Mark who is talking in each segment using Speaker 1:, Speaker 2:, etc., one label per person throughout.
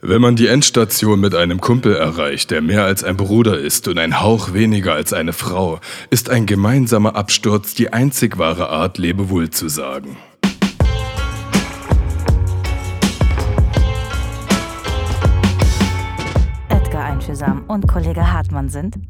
Speaker 1: Wenn man die Endstation mit einem Kumpel erreicht, der mehr als ein Bruder ist und ein Hauch weniger als eine Frau, ist ein gemeinsamer Absturz die einzig wahre Art, Lebewohl zu sagen.
Speaker 2: Edgar Einfühlsam und Kollege Hartmann sind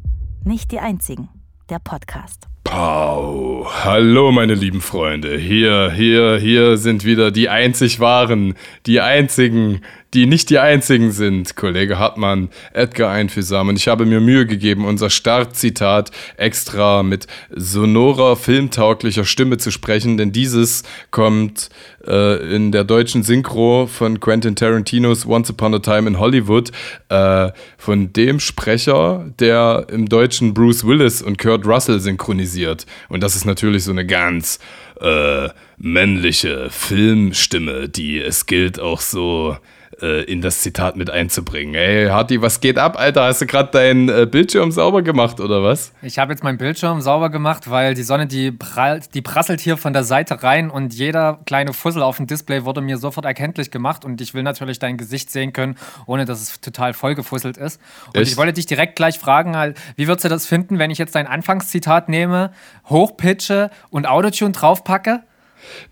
Speaker 2: nicht die einzigen. Der Podcast.
Speaker 1: Pau. Hallo, meine lieben Freunde. Hier, hier, hier sind wieder die einzig wahren, die einzigen, die nicht die einzigen sind. Kollege Hartmann, Edgar Einfühlsam. Und ich habe mir Mühe gegeben, unser Startzitat extra mit sonorer, filmtauglicher Stimme zu sprechen, denn dieses kommt äh, in der deutschen Synchro von Quentin Tarantinos Once Upon a Time in Hollywood äh, von dem Sprecher, der im Deutschen Bruce Willis und Kurt Russell synchronisiert. Und das ist natürlich so eine ganz äh, männliche Filmstimme, die es gilt auch so äh, in das Zitat mit einzubringen. Ey, Harti, was geht ab, Alter? Hast du gerade deinen äh, Bildschirm sauber gemacht oder was?
Speaker 3: Ich habe jetzt meinen Bildschirm sauber gemacht, weil die Sonne, die, prallt, die prasselt hier von der Seite rein und jeder kleine Fussel auf dem Display wurde mir sofort erkenntlich gemacht und ich will natürlich dein Gesicht sehen können, ohne dass es total vollgefusselt ist. Und Echt? ich wollte dich direkt gleich fragen, halt, wie würdest du das finden, wenn ich jetzt dein Anfangszitat nehme, hochpitche und Autotune draufpacke?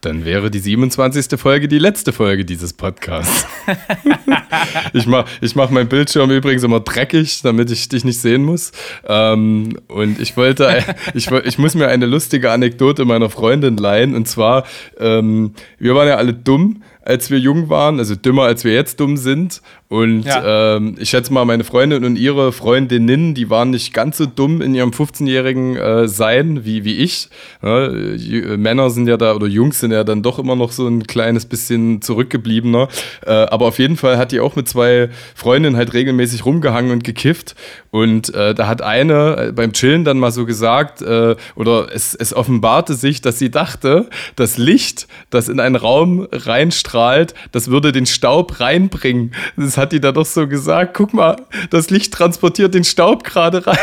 Speaker 1: Dann wäre die 27. Folge die letzte Folge dieses Podcasts. ich mache ich mach meinen Bildschirm übrigens immer dreckig, damit ich dich nicht sehen muss. Ähm, und ich wollte, ich, ich muss mir eine lustige Anekdote meiner Freundin leihen. Und zwar, ähm, wir waren ja alle dumm als wir jung waren, also dümmer, als wir jetzt dumm sind. Und ja. ähm, ich schätze mal, meine Freundin und ihre Freundinnen, die waren nicht ganz so dumm in ihrem 15-jährigen äh, Sein wie, wie ich. Ja, äh, Männer sind ja da, oder Jungs sind ja dann doch immer noch so ein kleines bisschen zurückgebliebener. Äh, aber auf jeden Fall hat die auch mit zwei Freundinnen halt regelmäßig rumgehangen und gekifft. Und äh, da hat eine äh, beim Chillen dann mal so gesagt, äh, oder es, es offenbarte sich, dass sie dachte, das Licht, das in einen Raum reinstrahlt, das würde den Staub reinbringen. Das hat die da doch so gesagt, guck mal, das Licht transportiert den Staub gerade rein.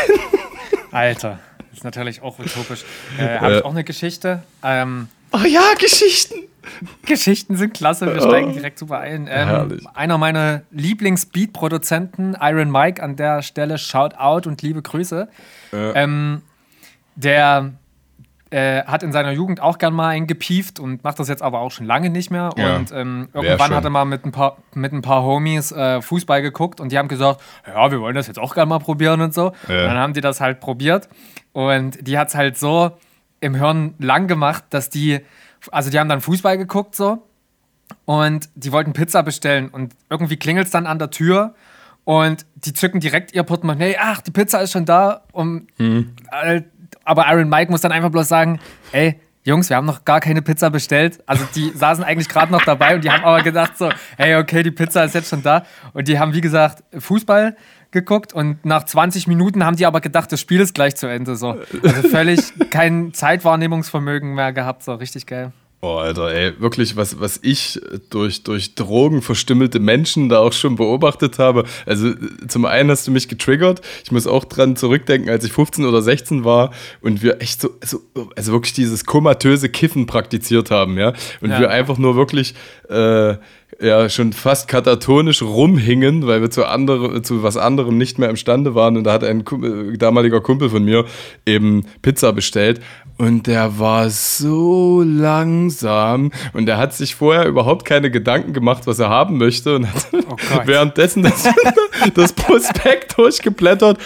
Speaker 3: Alter, das ist natürlich auch utopisch. Äh, Habe ich auch eine Geschichte. Ähm,
Speaker 1: oh ja, Geschichten.
Speaker 3: Geschichten sind klasse, wir steigen direkt super ein. Ähm, einer meiner Lieblings-Beat-Produzenten, Iron Mike, an der Stelle Shout out und liebe Grüße. Ja. Ähm, der äh, hat in seiner Jugend auch gern mal eingepieft und macht das jetzt aber auch schon lange nicht mehr. Ja, und ähm, irgendwann hat er mal mit ein paar, mit ein paar Homies äh, Fußball geguckt und die haben gesagt, ja, wir wollen das jetzt auch gern mal probieren und so. Ja. Und dann haben die das halt probiert und die hat es halt so im Hirn lang gemacht, dass die, also die haben dann Fußball geguckt so und die wollten Pizza bestellen und irgendwie klingelt es dann an der Tür und die zücken direkt ihr Portemonnaie, ach, die Pizza ist schon da und mhm. äh, aber Iron Mike muss dann einfach bloß sagen, ey, Jungs, wir haben noch gar keine Pizza bestellt. Also die saßen eigentlich gerade noch dabei und die haben aber gedacht so, hey, okay, die Pizza ist jetzt schon da. Und die haben, wie gesagt, Fußball geguckt und nach 20 Minuten haben die aber gedacht, das Spiel ist gleich zu Ende. So. Also völlig kein Zeitwahrnehmungsvermögen mehr gehabt. So richtig geil.
Speaker 1: Boah, Alter, ey, wirklich, was, was ich durch, durch Drogen verstümmelte Menschen da auch schon beobachtet habe. Also, zum einen hast du mich getriggert. Ich muss auch dran zurückdenken, als ich 15 oder 16 war und wir echt so, so also wirklich dieses komatöse Kiffen praktiziert haben, ja. Und ja. wir einfach nur wirklich, äh, ja schon fast katatonisch rumhingen, weil wir zu, andere, zu was anderem nicht mehr imstande waren. Und da hat ein Kumpel, damaliger Kumpel von mir eben Pizza bestellt. Und der war so langsam und er hat sich vorher überhaupt keine Gedanken gemacht, was er haben möchte und hat oh währenddessen das, das Prospekt durchgeblättert.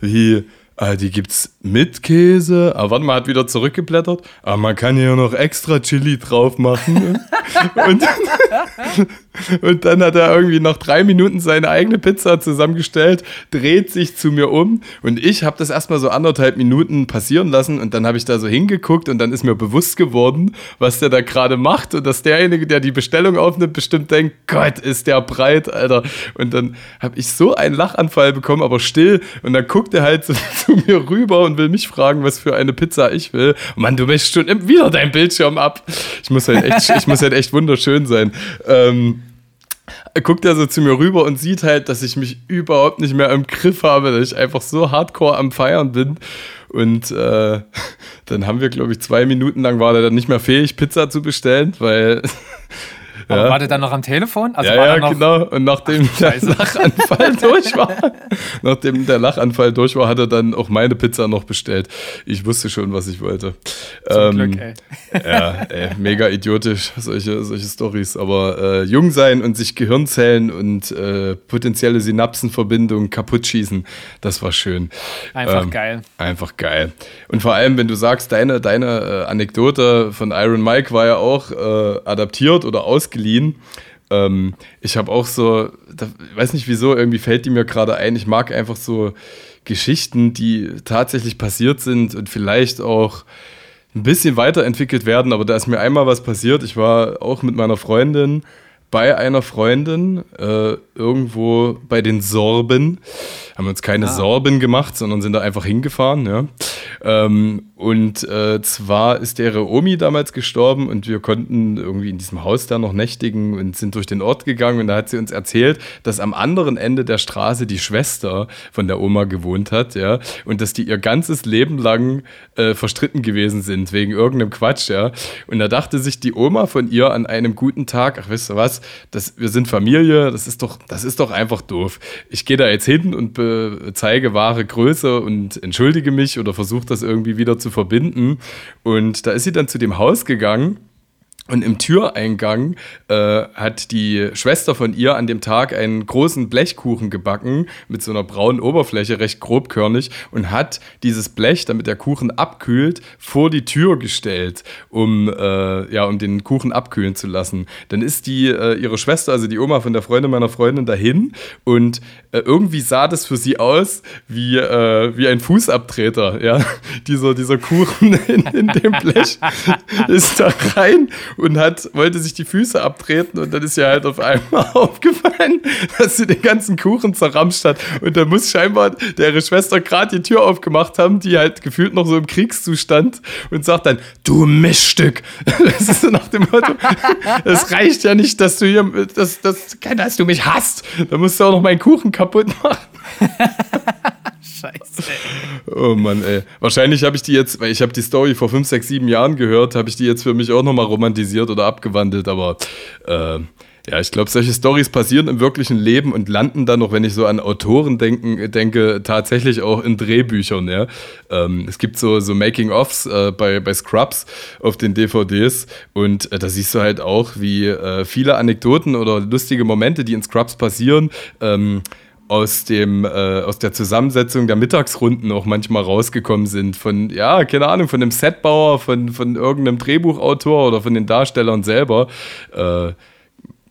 Speaker 1: Wie, äh, die gibt's mit Käse. Aber warte mal, hat wieder zurückgeblättert. Aber man kann hier noch extra Chili drauf machen. und, und dann hat er irgendwie noch drei Minuten seine eigene Pizza zusammengestellt, dreht sich zu mir um und ich habe das erstmal so anderthalb Minuten passieren lassen und dann habe ich da so hingeguckt und dann ist mir bewusst geworden, was der da gerade macht und dass derjenige, der die Bestellung aufnimmt, bestimmt denkt, Gott, ist der breit, Alter. Und dann habe ich so einen Lachanfall bekommen, aber still und dann guckt er halt so zu mir rüber und will mich fragen, was für eine Pizza ich will. Mann, du möchtest schon wieder dein Bildschirm ab. Ich muss halt echt, ich muss halt echt wunderschön sein. Ähm, guckt er so zu mir rüber und sieht halt, dass ich mich überhaupt nicht mehr im Griff habe, dass ich einfach so hardcore am Feiern bin. Und äh, dann haben wir, glaube ich, zwei Minuten lang war er dann nicht mehr fähig, Pizza zu bestellen, weil
Speaker 3: Aber ja. war der dann noch am Telefon?
Speaker 1: Also ja, ja genau. Und nachdem Ach, der Lachanfall durch war, nachdem der Lachanfall durch war, hat er dann auch meine Pizza noch bestellt. Ich wusste schon, was ich wollte. Zum ähm, Glück, ey. Ja, ey, mega idiotisch, solche, solche Stories. Aber äh, jung sein und sich Gehirnzellen und äh, potenzielle Synapsenverbindungen kaputt schießen, das war schön.
Speaker 3: Einfach ähm, geil.
Speaker 1: Einfach geil. Und vor allem, wenn du sagst, deine, deine äh, Anekdote von Iron Mike war ja auch äh, adaptiert oder ausgeliehen. Ähm, ich habe auch so, da, weiß nicht wieso, irgendwie fällt die mir gerade ein. Ich mag einfach so Geschichten, die tatsächlich passiert sind und vielleicht auch ein bisschen weiterentwickelt werden. Aber da ist mir einmal was passiert. Ich war auch mit meiner Freundin bei einer Freundin äh, irgendwo bei den Sorben. Haben uns keine ah. Sorben gemacht, sondern sind da einfach hingefahren. Ja. Ähm, und äh, zwar ist deren Omi damals gestorben und wir konnten irgendwie in diesem Haus da noch nächtigen und sind durch den Ort gegangen. Und da hat sie uns erzählt, dass am anderen Ende der Straße die Schwester von der Oma gewohnt hat, ja, und dass die ihr ganzes Leben lang äh, verstritten gewesen sind wegen irgendeinem Quatsch, ja. Und da dachte sich die Oma von ihr an einem guten Tag, ach, weißt du was, das, wir sind Familie, das ist doch, das ist doch einfach doof. Ich gehe da jetzt hin und zeige wahre Größe und entschuldige mich oder versuche das irgendwie wieder zu verbinden. Und da ist sie dann zu dem Haus gegangen und im Türeingang äh, hat die Schwester von ihr an dem Tag einen großen Blechkuchen gebacken mit so einer braunen Oberfläche, recht grobkörnig, und hat dieses Blech, damit der Kuchen abkühlt, vor die Tür gestellt, um, äh, ja, um den Kuchen abkühlen zu lassen. Dann ist die, äh, ihre Schwester, also die Oma von der Freundin meiner Freundin, dahin und äh, irgendwie sah das für sie aus wie, äh, wie ein Fußabtreter. Ja? dieser, dieser Kuchen in, in dem Blech ist da rein und hat, wollte sich die Füße abtreten und dann ist ihr halt auf einmal aufgefallen, dass sie den ganzen Kuchen zerramscht hat. Und da muss scheinbar ihre Schwester gerade die Tür aufgemacht haben, die halt gefühlt noch so im Kriegszustand und sagt dann, du Miststück. Das ist so nach dem Motto, es reicht ja nicht, dass du hier, dass, dass, dass du mich hast. Da musst du auch noch meinen Kuchen kaputt machen. Scheiße. Oh Mann, ey. Wahrscheinlich habe ich die jetzt, weil ich habe die Story vor 5, 6, 7 Jahren gehört, habe ich die jetzt für mich auch nochmal romantisiert oder abgewandelt, aber äh, ja, ich glaube, solche Stories passieren im wirklichen Leben und landen dann noch, wenn ich so an Autoren denken, denke, tatsächlich auch in Drehbüchern. Ja? Ähm, es gibt so, so Making-ofs äh, bei, bei Scrubs auf den DVDs und äh, da siehst du halt auch, wie äh, viele Anekdoten oder lustige Momente, die in Scrubs passieren, ähm, aus dem äh, aus der Zusammensetzung der Mittagsrunden auch manchmal rausgekommen sind von ja keine Ahnung von dem Setbauer von von irgendeinem Drehbuchautor oder von den Darstellern selber äh,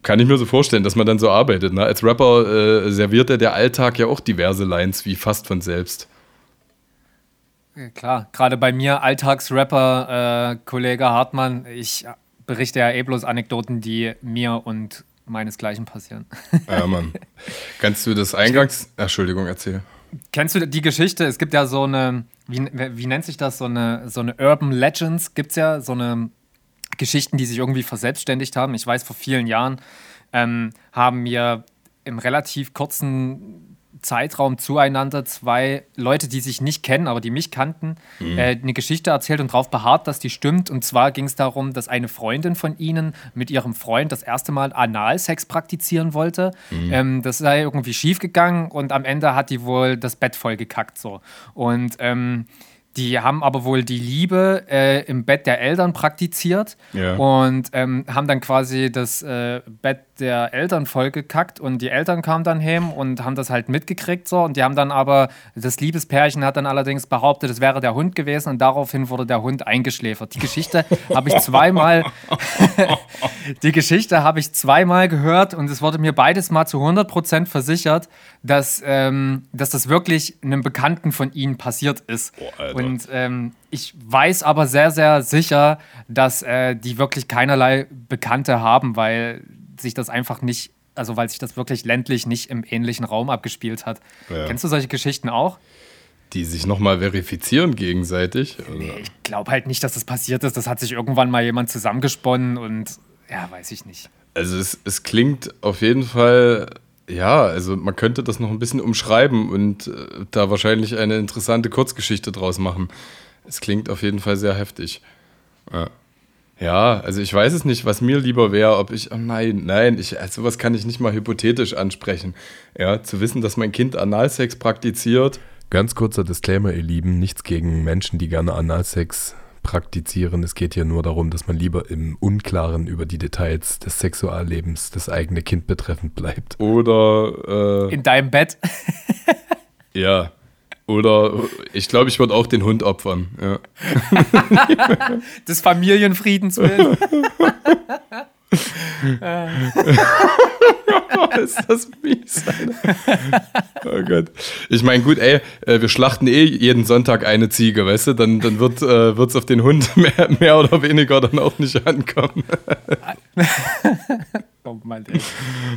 Speaker 1: kann ich mir so vorstellen, dass man dann so arbeitet. Ne? Als Rapper äh, serviert er der Alltag ja auch diverse Lines wie fast von selbst.
Speaker 3: Klar, gerade bei mir Alltagsrapper, äh, Kollege Hartmann, ich berichte ja eh bloß Anekdoten, die mir und meinesgleichen passieren.
Speaker 1: Ja, Mann. Kannst du das Eingangs... Entschuldigung, erzähl.
Speaker 3: Kennst du die Geschichte? Es gibt ja so eine, wie, wie nennt sich das? So eine, so eine Urban Legends gibt es ja, so eine Geschichten, die sich irgendwie verselbstständigt haben. Ich weiß, vor vielen Jahren ähm, haben mir im relativ kurzen Zeitraum zueinander zwei Leute, die sich nicht kennen, aber die mich kannten, mhm. äh, eine Geschichte erzählt und darauf beharrt, dass die stimmt. Und zwar ging es darum, dass eine Freundin von ihnen mit ihrem Freund das erste Mal Analsex praktizieren wollte. Mhm. Ähm, das sei irgendwie schiefgegangen und am Ende hat die wohl das Bett voll gekackt. So. Und ähm, die haben aber wohl die Liebe äh, im Bett der Eltern praktiziert ja. und ähm, haben dann quasi das äh, Bett der Eltern vollgekackt und die Eltern kamen dann heim und haben das halt mitgekriegt so und die haben dann aber, das Liebespärchen hat dann allerdings behauptet, es wäre der Hund gewesen und daraufhin wurde der Hund eingeschläfert. Die Geschichte habe ich zweimal, die Geschichte habe ich zweimal gehört und es wurde mir beides mal zu 100% versichert, dass, ähm, dass das wirklich einem Bekannten von ihnen passiert ist. Oh, und ähm, ich weiß aber sehr, sehr sicher, dass äh, die wirklich keinerlei Bekannte haben, weil sich das einfach nicht, also weil sich das wirklich ländlich nicht im ähnlichen Raum abgespielt hat. Ja. Kennst du solche Geschichten auch?
Speaker 1: Die sich nochmal verifizieren gegenseitig?
Speaker 3: Nee, ich glaube halt nicht, dass das passiert ist. Das hat sich irgendwann mal jemand zusammengesponnen und ja, weiß ich nicht.
Speaker 1: Also es, es klingt auf jeden Fall ja, also man könnte das noch ein bisschen umschreiben und äh, da wahrscheinlich eine interessante Kurzgeschichte draus machen. Es klingt auf jeden Fall sehr heftig. Ja. Ja, also ich weiß es nicht, was mir lieber wäre, ob ich, oh nein, nein, ich, also sowas kann ich nicht mal hypothetisch ansprechen. Ja, zu wissen, dass mein Kind Analsex praktiziert.
Speaker 4: Ganz kurzer Disclaimer, ihr Lieben, nichts gegen Menschen, die gerne Analsex praktizieren. Es geht hier nur darum, dass man lieber im Unklaren über die Details des Sexuallebens das eigene Kind betreffend bleibt.
Speaker 1: Oder
Speaker 3: äh, in deinem Bett.
Speaker 1: ja, oder ich glaube, ich würde auch den Hund opfern. Ja.
Speaker 3: Des Familienfriedens willen.
Speaker 1: ist das mies. Oh Gott. Ich meine, gut, ey, äh, wir schlachten eh jeden Sonntag eine Ziege, weißt du? Dann, dann wird es äh, auf den Hund mehr, mehr oder weniger dann auch nicht ankommen. Oh Mann, ey.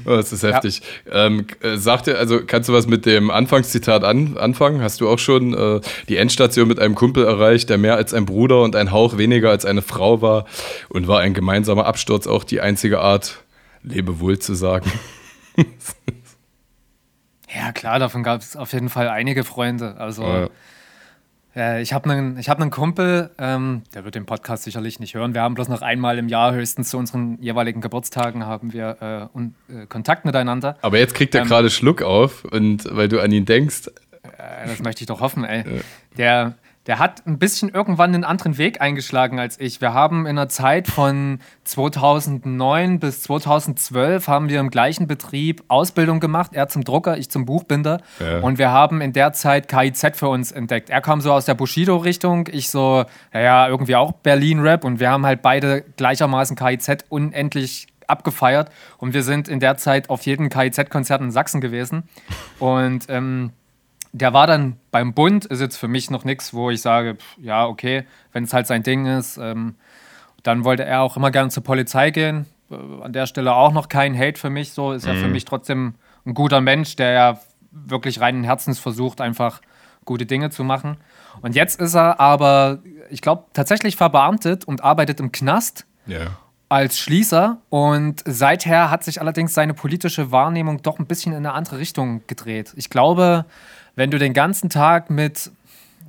Speaker 1: Oh, das ist heftig. Ja. Ähm, äh, sagt dir, also kannst du was mit dem Anfangszitat an, anfangen? Hast du auch schon äh, die Endstation mit einem Kumpel erreicht, der mehr als ein Bruder und ein Hauch weniger als eine Frau war und war ein gemeinsamer Absturz auch die einzige Art, Lebewohl zu sagen?
Speaker 3: ja, klar, davon gab es auf jeden Fall einige Freunde. Also. Ja. Äh, ich habe einen hab Kumpel, ähm, der wird den Podcast sicherlich nicht hören. Wir haben bloß noch einmal im Jahr höchstens zu unseren jeweiligen Geburtstagen haben wir äh, un, äh, Kontakt miteinander.
Speaker 1: Aber jetzt kriegt er ähm, gerade Schluck auf und weil du an ihn denkst.
Speaker 3: Äh, das möchte ich doch hoffen, ey. Der, der hat ein bisschen irgendwann einen anderen Weg eingeschlagen als ich. Wir haben in der Zeit von 2009 bis 2012 haben wir im gleichen Betrieb Ausbildung gemacht. Er zum Drucker, ich zum Buchbinder. Ja. Und wir haben in der Zeit KIZ für uns entdeckt. Er kam so aus der Bushido-Richtung, ich so, naja, irgendwie auch Berlin-Rap. Und wir haben halt beide gleichermaßen KIZ unendlich abgefeiert. Und wir sind in der Zeit auf jedem KIZ-Konzert in Sachsen gewesen. Und ähm, der war dann beim Bund, ist jetzt für mich noch nichts, wo ich sage, pff, ja, okay, wenn es halt sein Ding ist. Ähm, dann wollte er auch immer gerne zur Polizei gehen. Äh, an der Stelle auch noch kein Hate für mich. So ist mhm. er für mich trotzdem ein guter Mensch, der ja wirklich reinen Herzens versucht, einfach gute Dinge zu machen. Und jetzt ist er aber, ich glaube, tatsächlich verbeamtet und arbeitet im Knast.
Speaker 1: Ja
Speaker 3: als Schließer und seither hat sich allerdings seine politische Wahrnehmung doch ein bisschen in eine andere Richtung gedreht. Ich glaube, wenn du den ganzen Tag mit,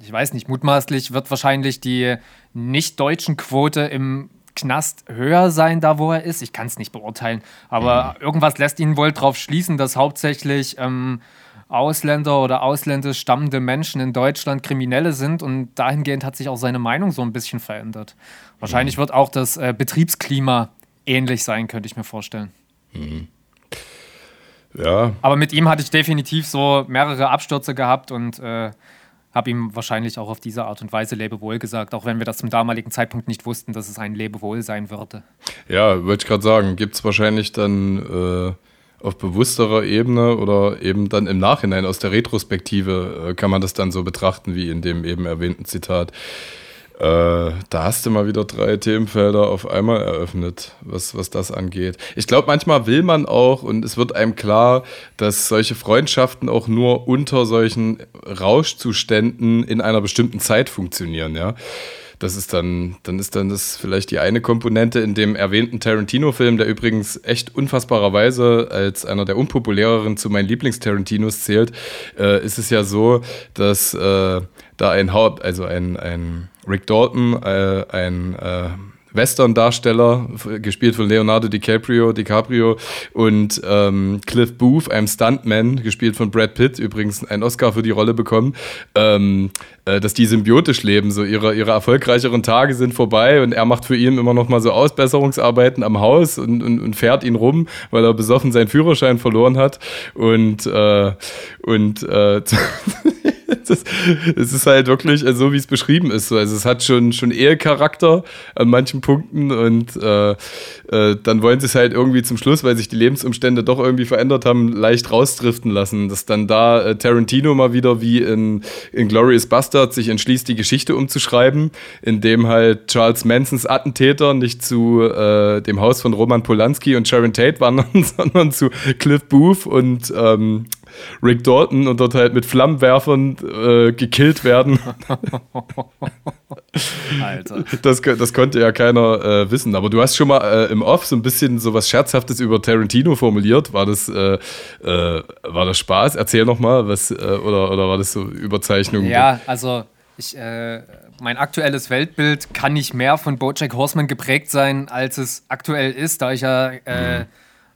Speaker 3: ich weiß nicht, mutmaßlich wird wahrscheinlich die nicht-deutschen Quote im Knast höher sein, da wo er ist. Ich kann es nicht beurteilen, aber mhm. irgendwas lässt ihn wohl darauf schließen, dass hauptsächlich ähm, Ausländer oder ausländisch stammende Menschen in Deutschland Kriminelle sind und dahingehend hat sich auch seine Meinung so ein bisschen verändert. Wahrscheinlich mhm. wird auch das äh, Betriebsklima ähnlich sein, könnte ich mir vorstellen. Mhm.
Speaker 1: Ja.
Speaker 3: Aber mit ihm hatte ich definitiv so mehrere Abstürze gehabt und äh, habe ihm wahrscheinlich auch auf diese Art und Weise Lebewohl gesagt, auch wenn wir das zum damaligen Zeitpunkt nicht wussten, dass es ein Lebewohl sein würde.
Speaker 1: Ja, wollte ich gerade sagen, gibt es wahrscheinlich dann äh, auf bewussterer Ebene oder eben dann im Nachhinein aus der Retrospektive äh, kann man das dann so betrachten, wie in dem eben erwähnten Zitat. Äh, da hast du mal wieder drei Themenfelder auf einmal eröffnet, was, was das angeht. Ich glaube, manchmal will man auch und es wird einem klar, dass solche Freundschaften auch nur unter solchen Rauschzuständen in einer bestimmten Zeit funktionieren, ja. Das ist dann, dann ist dann das vielleicht die eine Komponente in dem erwähnten Tarantino-Film, der übrigens echt unfassbarerweise als einer der unpopuläreren zu meinen Lieblings-Tarantinos zählt, äh, ist es ja so, dass äh, da ein Haupt, also ein, ein Rick Dalton, äh, ein äh, Western-Darsteller, gespielt von Leonardo DiCaprio, DiCaprio und ähm, Cliff Booth, einem Stuntman, gespielt von Brad Pitt, übrigens einen Oscar für die Rolle bekommen, ähm, äh, dass die symbiotisch leben, so ihre, ihre erfolgreicheren Tage sind vorbei und er macht für ihn immer noch mal so Ausbesserungsarbeiten am Haus und, und, und fährt ihn rum, weil er besoffen seinen Führerschein verloren hat und, äh, und äh, es ist halt wirklich also so, wie es beschrieben ist. Also es hat schon, schon Ehecharakter an manchen Punkten und äh, äh, dann wollen sie es halt irgendwie zum Schluss, weil sich die Lebensumstände doch irgendwie verändert haben, leicht rausdriften lassen. Dass dann da äh, Tarantino mal wieder wie in, in Glorious Bastard sich entschließt, die Geschichte umzuschreiben, indem halt Charles Mansons Attentäter nicht zu äh, dem Haus von Roman Polanski und Sharon Tate wandern, sondern zu Cliff Booth und ähm, Rick Dalton und dort halt mit Flammenwerfern äh, gekillt werden. Alter. Das, das konnte ja keiner äh, wissen. Aber du hast schon mal äh, im Off so ein bisschen so was Scherzhaftes über Tarantino formuliert. War das, äh, äh, war das Spaß? Erzähl noch mal, was, äh, oder, oder war das so Überzeichnung?
Speaker 3: Ja, also ich mein aktuelles Weltbild kann nicht mehr von Bojack Horseman geprägt sein, als es aktuell ist, da ich ja mhm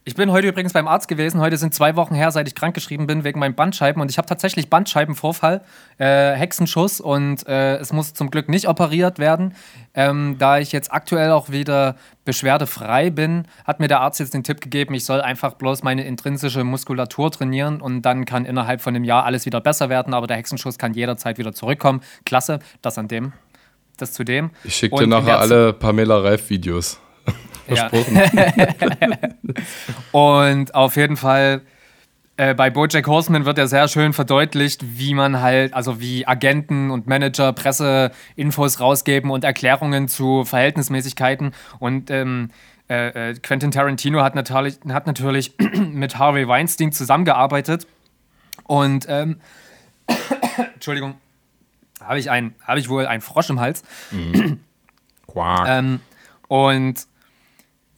Speaker 3: ich bin heute übrigens beim Arzt gewesen. Heute sind zwei Wochen her, seit ich krankgeschrieben bin wegen meinen Bandscheiben. Und ich habe tatsächlich Bandscheibenvorfall, äh, Hexenschuss. Und äh, es muss zum Glück nicht operiert werden. Ähm, da ich jetzt aktuell auch wieder beschwerdefrei bin, hat mir der Arzt jetzt den Tipp gegeben, ich soll einfach bloß meine intrinsische Muskulatur trainieren. Und dann kann innerhalb von einem Jahr alles wieder besser werden. Aber der Hexenschuss kann jederzeit wieder zurückkommen. Klasse, das an dem. Das zu dem.
Speaker 1: Ich schicke dir nachher alle Pamela Reif-Videos.
Speaker 3: Versprochen. Ja. und auf jeden Fall äh, bei Bojack Horseman wird ja sehr schön verdeutlicht, wie man halt, also wie Agenten und Manager Presseinfos rausgeben und Erklärungen zu Verhältnismäßigkeiten. Und ähm, äh, äh Quentin Tarantino hat natürlich, hat natürlich mit Harvey Weinstein zusammengearbeitet. Und ähm, Entschuldigung, habe ich, hab ich wohl einen Frosch im Hals. Mhm. Quark. ähm, und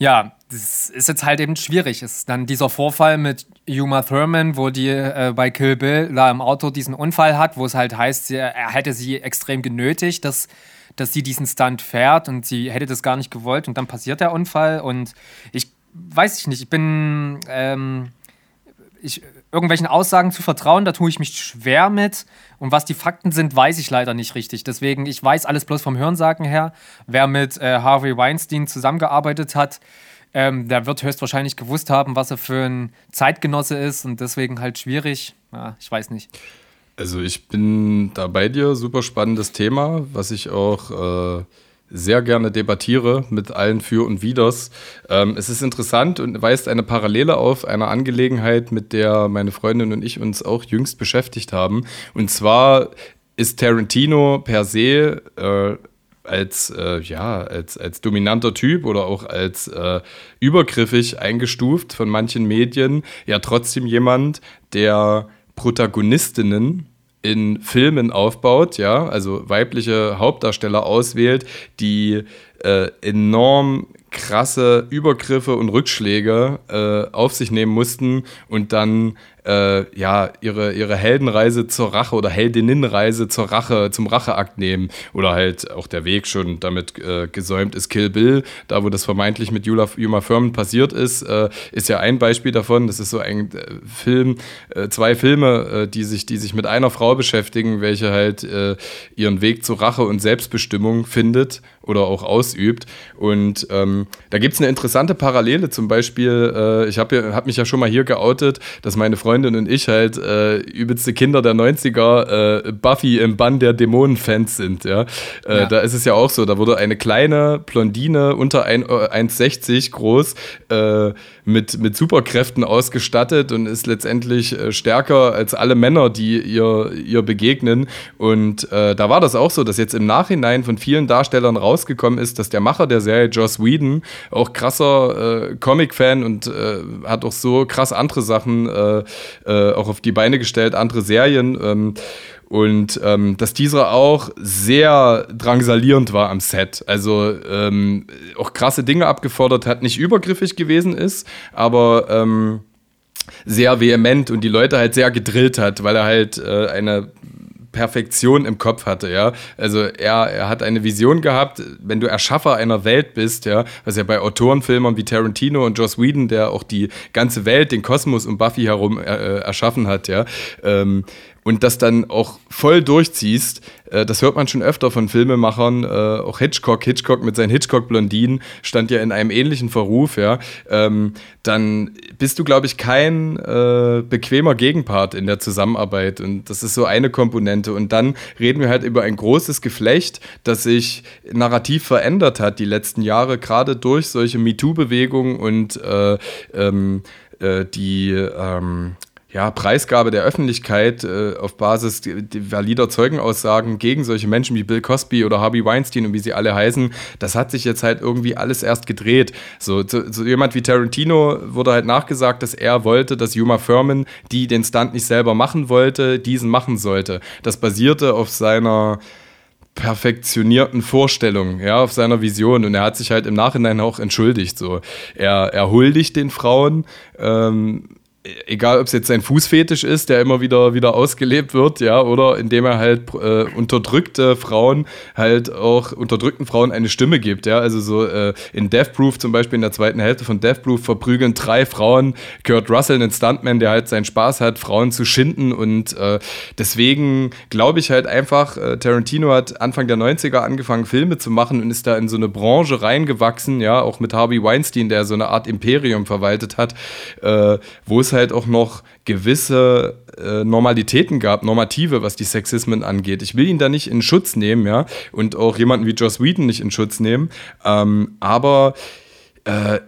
Speaker 3: ja, das ist jetzt halt eben schwierig. Es ist dann dieser Vorfall mit Uma Thurman, wo die äh, bei Kill Bill da im Auto diesen Unfall hat, wo es halt heißt, sie, er hätte sie extrem genötigt, dass, dass sie diesen Stunt fährt und sie hätte das gar nicht gewollt und dann passiert der Unfall und ich weiß ich nicht, ich bin ähm, ich, irgendwelchen Aussagen zu vertrauen, da tue ich mich schwer mit. Und was die Fakten sind, weiß ich leider nicht richtig. Deswegen, ich weiß alles bloß vom Hörensagen her. Wer mit äh, Harvey Weinstein zusammengearbeitet hat, ähm, der wird höchstwahrscheinlich gewusst haben, was er für ein Zeitgenosse ist und deswegen halt schwierig. Ja, ich weiß nicht.
Speaker 1: Also ich bin da bei dir, super spannendes Thema, was ich auch äh, sehr gerne debattiere mit allen Für und Widers. Ähm, es ist interessant und weist eine Parallele auf einer Angelegenheit, mit der meine Freundin und ich uns auch jüngst beschäftigt haben. Und zwar ist Tarantino per se äh, als, äh, ja, als, als dominanter Typ oder auch als äh, übergriffig eingestuft von manchen Medien, ja trotzdem jemand, der Protagonistinnen in Filmen aufbaut, ja, also weibliche Hauptdarsteller auswählt, die äh, enorm krasse Übergriffe und Rückschläge äh, auf sich nehmen mussten und dann äh, ja, ihre, ihre Heldenreise zur Rache oder Heldinnenreise zur Rache, zum Racheakt nehmen. Oder halt auch der Weg schon damit äh, gesäumt ist. Kill Bill, da wo das vermeintlich mit Jula, Juma Thurman passiert ist, äh, ist ja ein Beispiel davon. Das ist so ein äh, Film, äh, zwei Filme, die, sich, die sich mit einer Frau beschäftigen, welche halt ihren Weg zur Rache und Selbstbestimmung findet oder auch ausübt. Und ähm, da gibt es eine interessante Parallele. Zum Beispiel, ich habe hab mich ja schon mal hier geoutet, dass meine Freundin und ich halt äh, übelste Kinder der 90er äh, Buffy im Bann der Dämonen-Fans sind. Ja? Äh, ja? Da ist es ja auch so, da wurde eine kleine Blondine unter 1,60 äh, groß äh, mit, mit Superkräften ausgestattet und ist letztendlich äh, stärker als alle Männer, die ihr, ihr begegnen. Und da war das auch so, dass jetzt im Nachhinein von vielen Darstellern rausgekommen ist, dass der Macher der Serie, Joss Whedon, auch krasser Comic-Fan und hat auch so krass andere Sachen äh, auch auf die Beine gestellt, andere Serien. Ähm, und ähm, dass dieser auch sehr drangsalierend war am Set. Also ähm, auch krasse Dinge abgefordert hat, nicht übergriffig gewesen ist, aber ähm, sehr vehement und die Leute halt sehr gedrillt hat, weil er halt äh, eine Perfektion im Kopf hatte, ja. Also er, er hat eine Vision gehabt, wenn du Erschaffer einer Welt bist, ja, was ja bei Autorenfilmern wie Tarantino und Joss Whedon, der auch die ganze Welt, den Kosmos um Buffy herum äh, äh erschaffen hat, ja, ähm, und das dann auch voll durchziehst, äh, das hört man schon öfter von Filmemachern, äh, auch Hitchcock, Hitchcock mit seinen Hitchcock-Blondinen stand ja in einem ähnlichen Verruf, ja, ähm, dann bist du, glaube ich, kein äh, bequemer Gegenpart in der Zusammenarbeit und das ist so eine Komponente. Und dann reden wir halt über ein großes Geflecht, das sich narrativ verändert hat die letzten Jahre, gerade durch solche MeToo-Bewegungen und äh, ähm, äh, die ähm, ja, Preisgabe der Öffentlichkeit äh, auf Basis valider Zeugenaussagen gegen solche Menschen wie Bill Cosby oder Harvey Weinstein und wie sie alle heißen, das hat sich jetzt halt irgendwie alles erst gedreht. So, so, so jemand wie Tarantino wurde halt nachgesagt, dass er wollte, dass Yuma Thurman, die den Stunt nicht selber machen wollte, diesen machen sollte. Das basierte auf seiner perfektionierten Vorstellung, ja, auf seiner Vision. Und er hat sich halt im Nachhinein auch entschuldigt. So. Er, er huldigt den Frauen, ähm, egal ob es jetzt sein Fußfetisch ist, der immer wieder, wieder ausgelebt wird, ja, oder indem er halt äh, unterdrückte Frauen halt auch unterdrückten Frauen eine Stimme gibt, ja. Also so äh, in Death Proof zum Beispiel in der zweiten Hälfte von Death Proof verprügeln drei Frauen Kurt Russell, einen Stuntman, der halt seinen Spaß hat, Frauen zu schinden und äh, deswegen glaube ich halt einfach, äh, Tarantino hat Anfang der 90er angefangen, Filme zu machen und ist da in so eine Branche reingewachsen, ja, auch mit Harvey Weinstein, der so eine Art Imperium verwaltet hat, äh, wo es halt auch noch gewisse äh, Normalitäten gab, Normative, was die Sexismen angeht. Ich will ihn da nicht in Schutz nehmen, ja, und auch jemanden wie Joss Whedon nicht in Schutz nehmen, ähm, aber äh,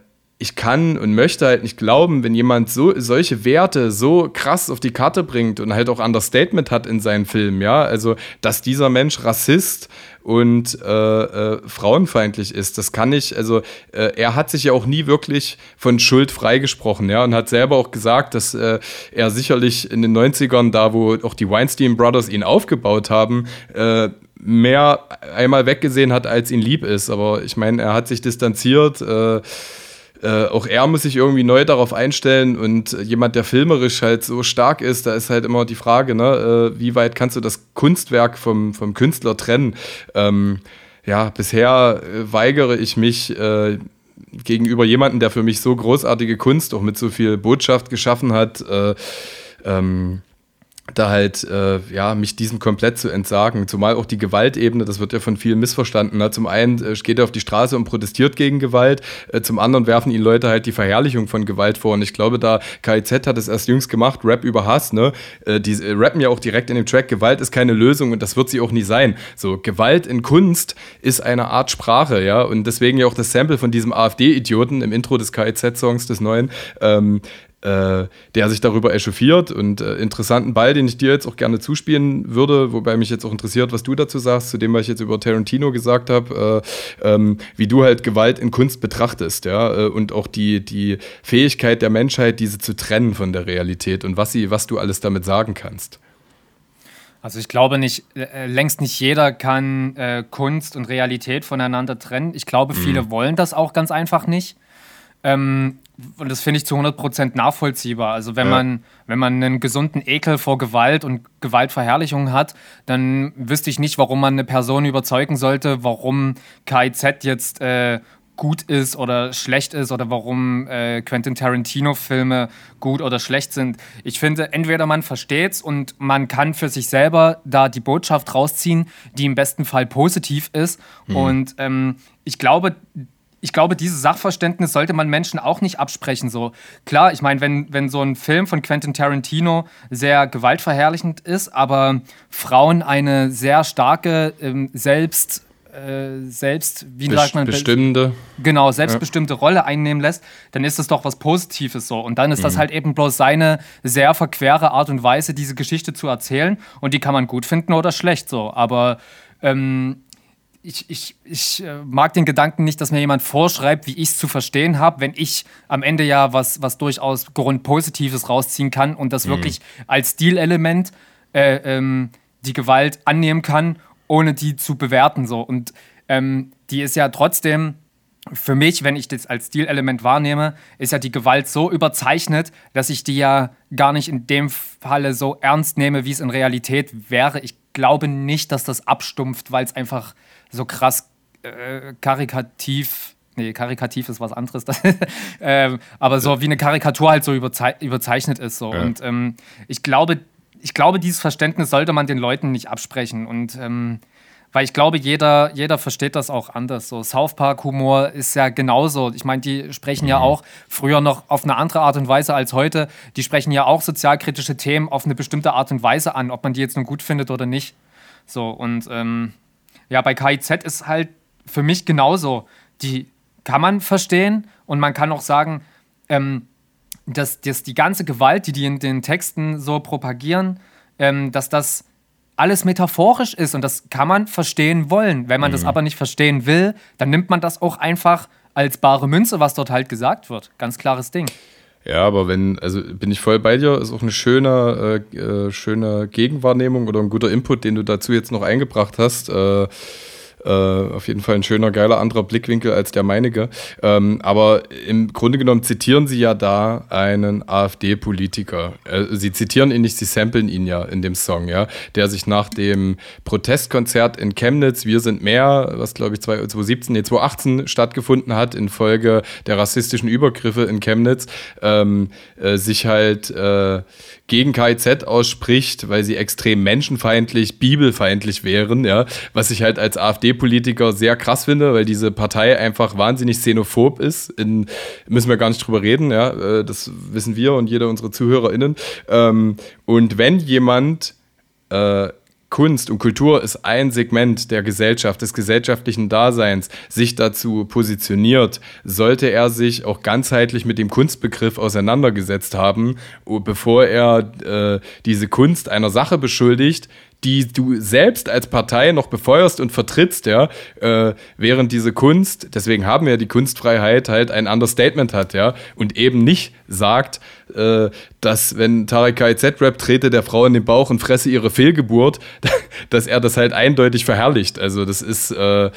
Speaker 1: ich kann und möchte halt nicht glauben, wenn jemand so solche Werte so krass auf die Karte bringt und halt auch Understatement hat in seinen Filmen, ja, also dass dieser Mensch Rassist und äh, äh, frauenfeindlich ist. Das kann ich, also äh, er hat sich ja auch nie wirklich von Schuld freigesprochen, ja, und hat selber auch gesagt, dass äh, er sicherlich in den 90ern, da wo auch die Weinstein Brothers ihn aufgebaut haben, äh, mehr einmal weggesehen hat, als ihn lieb ist. Aber ich meine, er hat sich distanziert. Äh, äh, auch er muss sich irgendwie neu darauf einstellen und jemand, der filmerisch halt so stark ist, da ist halt immer die Frage, ne, äh, wie weit kannst du das Kunstwerk vom, vom Künstler trennen? Ähm, ja, bisher äh, weigere ich mich äh, gegenüber jemandem, der für mich so großartige Kunst auch mit so viel Botschaft geschaffen hat, äh, ähm, da halt, äh, ja, mich diesem komplett zu entsagen. Zumal auch die Gewaltebene, das wird ja von vielen missverstanden. Ne? Zum einen äh, geht er auf die Straße und protestiert gegen Gewalt, äh, zum anderen werfen ihn Leute halt die Verherrlichung von Gewalt vor. Und ich glaube, da KIZ hat es erst jüngst gemacht, Rap über Hass, ne? Äh, die äh, rappen ja auch direkt in dem Track, Gewalt ist keine Lösung und das wird sie auch nie sein. So, Gewalt in Kunst ist eine Art Sprache, ja, und deswegen ja auch das Sample von diesem AfD-Idioten im Intro des KIZ-Songs des neuen, ähm, äh, der sich darüber echauffiert und äh, interessanten Ball, den ich dir jetzt auch gerne zuspielen würde, wobei mich jetzt auch interessiert, was du dazu sagst, zu dem, was ich jetzt über Tarantino gesagt habe, äh, ähm, wie du halt Gewalt in Kunst betrachtest, ja, äh, und auch die, die Fähigkeit der Menschheit, diese zu trennen von der Realität und was sie, was du alles damit sagen kannst.
Speaker 3: Also ich glaube nicht, äh, längst nicht jeder kann Kunst und Realität voneinander trennen. Ich glaube, viele mhm. wollen das auch ganz einfach nicht. Ähm, und das finde ich zu 100% nachvollziehbar. Also wenn, ja. man, wenn man einen gesunden Ekel vor Gewalt und Gewaltverherrlichung hat, dann wüsste ich nicht, warum man eine Person überzeugen sollte, warum KIZ jetzt äh, gut ist oder schlecht ist oder warum äh, Quentin Tarantino-Filme gut oder schlecht sind. Ich finde, entweder man versteht's und man kann für sich selber da die Botschaft rausziehen, die im besten Fall positiv ist. Mhm. Und ähm, ich glaube, ich glaube, dieses Sachverständnis sollte man Menschen auch nicht absprechen. So klar, ich meine, wenn, wenn so ein Film von Quentin Tarantino sehr gewaltverherrlichend ist, aber Frauen eine sehr starke ähm, selbst äh, selbst, wie Best sagt man,
Speaker 1: bestimmende.
Speaker 3: Genau, selbstbestimmte ja. Rolle einnehmen lässt, dann ist das doch was Positives so. Und dann ist mhm. das halt eben bloß seine sehr verquere Art und Weise, diese Geschichte zu erzählen. Und die kann man gut finden oder schlecht so. Aber ähm, ich, ich, ich äh, mag den Gedanken nicht, dass mir jemand vorschreibt, wie ich es zu verstehen habe, wenn ich am Ende ja was, was durchaus Grundpositives rausziehen kann und das mhm. wirklich als Stilelement äh, ähm, die Gewalt annehmen kann, ohne die zu bewerten. So. Und ähm, die ist ja trotzdem für mich, wenn ich das als Stilelement wahrnehme, ist ja die Gewalt so überzeichnet, dass ich die ja gar nicht in dem Falle so ernst nehme, wie es in Realität wäre. Ich glaube nicht, dass das abstumpft, weil es einfach so krass äh, karikativ Nee, karikativ ist was anderes. ähm, aber so wie eine Karikatur halt so überzei überzeichnet ist. So. Ja. Und ähm, ich glaube, ich glaube, dieses Verständnis sollte man den Leuten nicht absprechen. Und ähm, weil ich glaube, jeder, jeder versteht das auch anders. So South Park-Humor ist ja genauso. Ich meine, die sprechen mhm. ja auch früher noch auf eine andere Art und Weise als heute. Die sprechen ja auch sozialkritische Themen auf eine bestimmte Art und Weise an, ob man die jetzt nun gut findet oder nicht. So, und ähm, ja, bei KIZ ist halt für mich genauso. Die kann man verstehen und man kann auch sagen, ähm, dass, dass die ganze Gewalt, die die in den Texten so propagieren, ähm, dass das alles metaphorisch ist und das kann man verstehen wollen. Wenn man mhm. das aber nicht verstehen will, dann nimmt man das auch einfach als bare Münze, was dort halt gesagt wird. Ganz klares Ding.
Speaker 1: Ja, aber wenn, also bin ich voll bei dir, ist auch eine schöne, äh, äh, schöne Gegenwahrnehmung oder ein guter Input, den du dazu jetzt noch eingebracht hast. Äh, Äh, auf jeden Fall ein schöner, geiler anderer Blickwinkel als der meinige. Ähm, aber im Grunde genommen zitieren sie ja da einen AfD-Politiker. Äh, sie zitieren ihn nicht, sie samplen ihn ja in dem Song, ja, der sich nach dem Protestkonzert in Chemnitz, Wir sind mehr, was glaube ich 2017, nee, 2018 stattgefunden hat, infolge der rassistischen Übergriffe in Chemnitz, ähm, äh, sich halt äh, gegen KIZ ausspricht, weil sie extrem menschenfeindlich, bibelfeindlich wären, ja, was ich halt als AfD-Politiker sehr krass finde, weil diese Partei einfach wahnsinnig xenophob ist. In, müssen wir gar nicht drüber reden, ja, äh, das wissen wir und jeder unserer ZuhörerInnen. Ähm, und wenn jemand äh, Kunst und Kultur ist ein Segment der Gesellschaft, des gesellschaftlichen Daseins, sich dazu positioniert, sollte er sich auch ganzheitlich mit dem Kunstbegriff auseinandergesetzt haben, bevor er äh, diese Kunst einer Sache beschuldigt, die du selbst als Partei noch befeuerst und vertrittst, ja, äh, während diese Kunst, deswegen haben wir die Kunstfreiheit, halt ein Understatement hat, ja, und eben nicht sagt, äh, dass wenn Tarek KZ Rap trete der Frau in den Bauch und fresse ihre Fehlgeburt, dass er das halt eindeutig verherrlicht. Also das ist äh,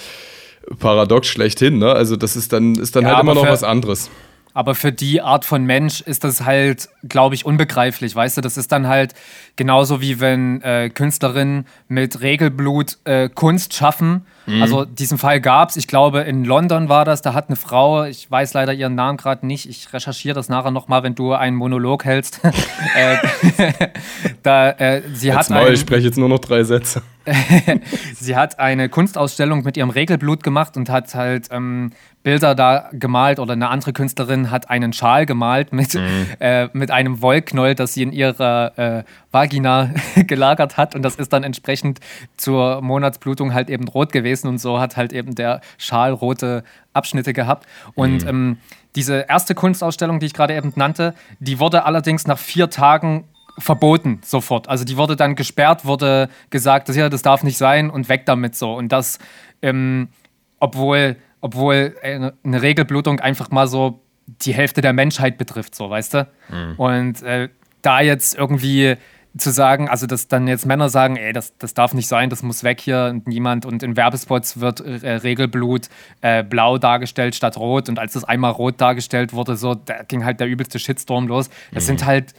Speaker 1: paradox schlechthin, ne? Also das ist dann, ist dann ja, halt immer noch was anderes.
Speaker 3: Aber für die Art von Mensch ist das halt, glaube ich, unbegreiflich. Weißt du, das ist dann halt genauso wie wenn äh, Künstlerinnen mit Regelblut äh, Kunst schaffen. Mhm. Also diesen Fall gab es. Ich glaube, in London war das. Da hat eine Frau, ich weiß leider ihren Namen gerade nicht. Ich recherchiere das nachher nochmal, wenn du einen Monolog hältst. äh,
Speaker 1: da, äh, sie jetzt hat mal, ich spreche jetzt nur noch drei Sätze.
Speaker 3: sie hat eine Kunstausstellung mit ihrem Regelblut gemacht und hat halt ähm, Bilder da gemalt oder eine andere Künstlerin hat einen Schal gemalt mit, mhm. äh, mit einem Wollknäuel, das sie in ihrer äh, Vagina gelagert hat und das ist dann entsprechend zur Monatsblutung halt eben rot gewesen und so hat halt eben der Schal rote Abschnitte gehabt und mhm. ähm, diese erste Kunstausstellung, die ich gerade eben nannte, die wurde allerdings nach vier Tagen verboten sofort. Also die wurde dann gesperrt, wurde gesagt, das, ja, das darf nicht sein und weg damit so. Und das, ähm, obwohl obwohl eine, eine Regelblutung einfach mal so die Hälfte der Menschheit betrifft, so, weißt du? Mhm. Und äh, da jetzt irgendwie zu sagen, also dass dann jetzt Männer sagen, ey, das, das darf nicht sein, das muss weg hier und niemand und in Werbespots wird äh, Regelblut äh, blau dargestellt statt rot und als das einmal rot dargestellt wurde, so, da ging halt der übelste Shitstorm los. Das mhm. sind halt,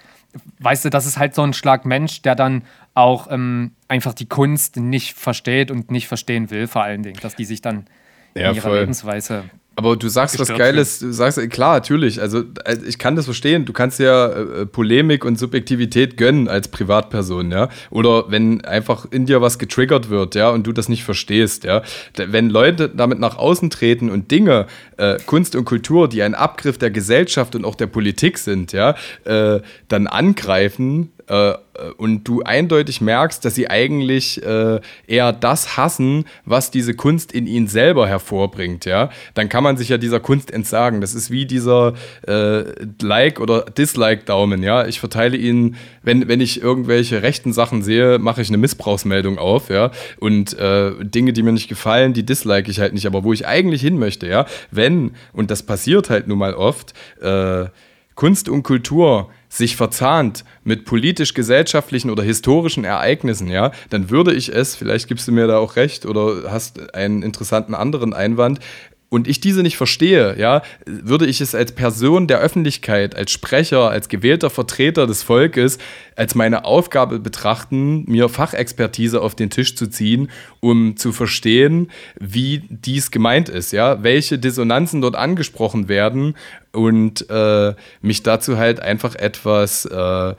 Speaker 3: weißt du, das ist halt so ein Schlag Mensch, der dann auch ähm, einfach die Kunst nicht versteht und nicht verstehen will, vor allen Dingen, dass die sich dann ja, in ihrer voll. Lebensweise.
Speaker 1: Aber du sagst was Geiles, du sagst, klar, natürlich, also äh, ich kann das verstehen, du kannst ja äh, Polemik und Subjektivität gönnen als Privatperson, ja, oder wenn einfach in dir was getriggert wird, ja, und du das nicht verstehst, ja, wenn Leute damit nach außen treten und Dinge, äh, Kunst und Kultur, die ein Abgriff der Gesellschaft und auch der Politik sind, ja, äh, dann angreifen, äh, und du eindeutig merkst, dass sie eigentlich äh, eher das hassen, was diese Kunst in ihnen selber hervorbringt, ja, dann kann man sich ja dieser Kunst entsagen. Das ist wie dieser äh, Like- oder Dislike-Daumen, ja. Ich verteile ihn, wenn, wenn ich irgendwelche rechten Sachen sehe, mache ich eine Missbrauchsmeldung auf, ja. Und äh, Dinge, die mir nicht gefallen, die dislike ich halt nicht. Aber wo ich eigentlich hin möchte, ja, wenn, und das passiert halt nun mal oft, äh, Kunst und Kultur sich verzahnt mit politisch-gesellschaftlichen oder historischen Ereignissen, ja, dann würde ich es, vielleicht gibst du mir da auch recht oder hast einen interessanten anderen Einwand, und ich diese nicht verstehe, ja, würde ich es als Person der Öffentlichkeit, als Sprecher, als gewählter Vertreter des Volkes, als meine Aufgabe betrachten, mir Fachexpertise auf den Tisch zu ziehen, um zu verstehen, wie dies gemeint ist, ja, welche Dissonanzen dort angesprochen werden und äh, mich dazu halt einfach etwas äh,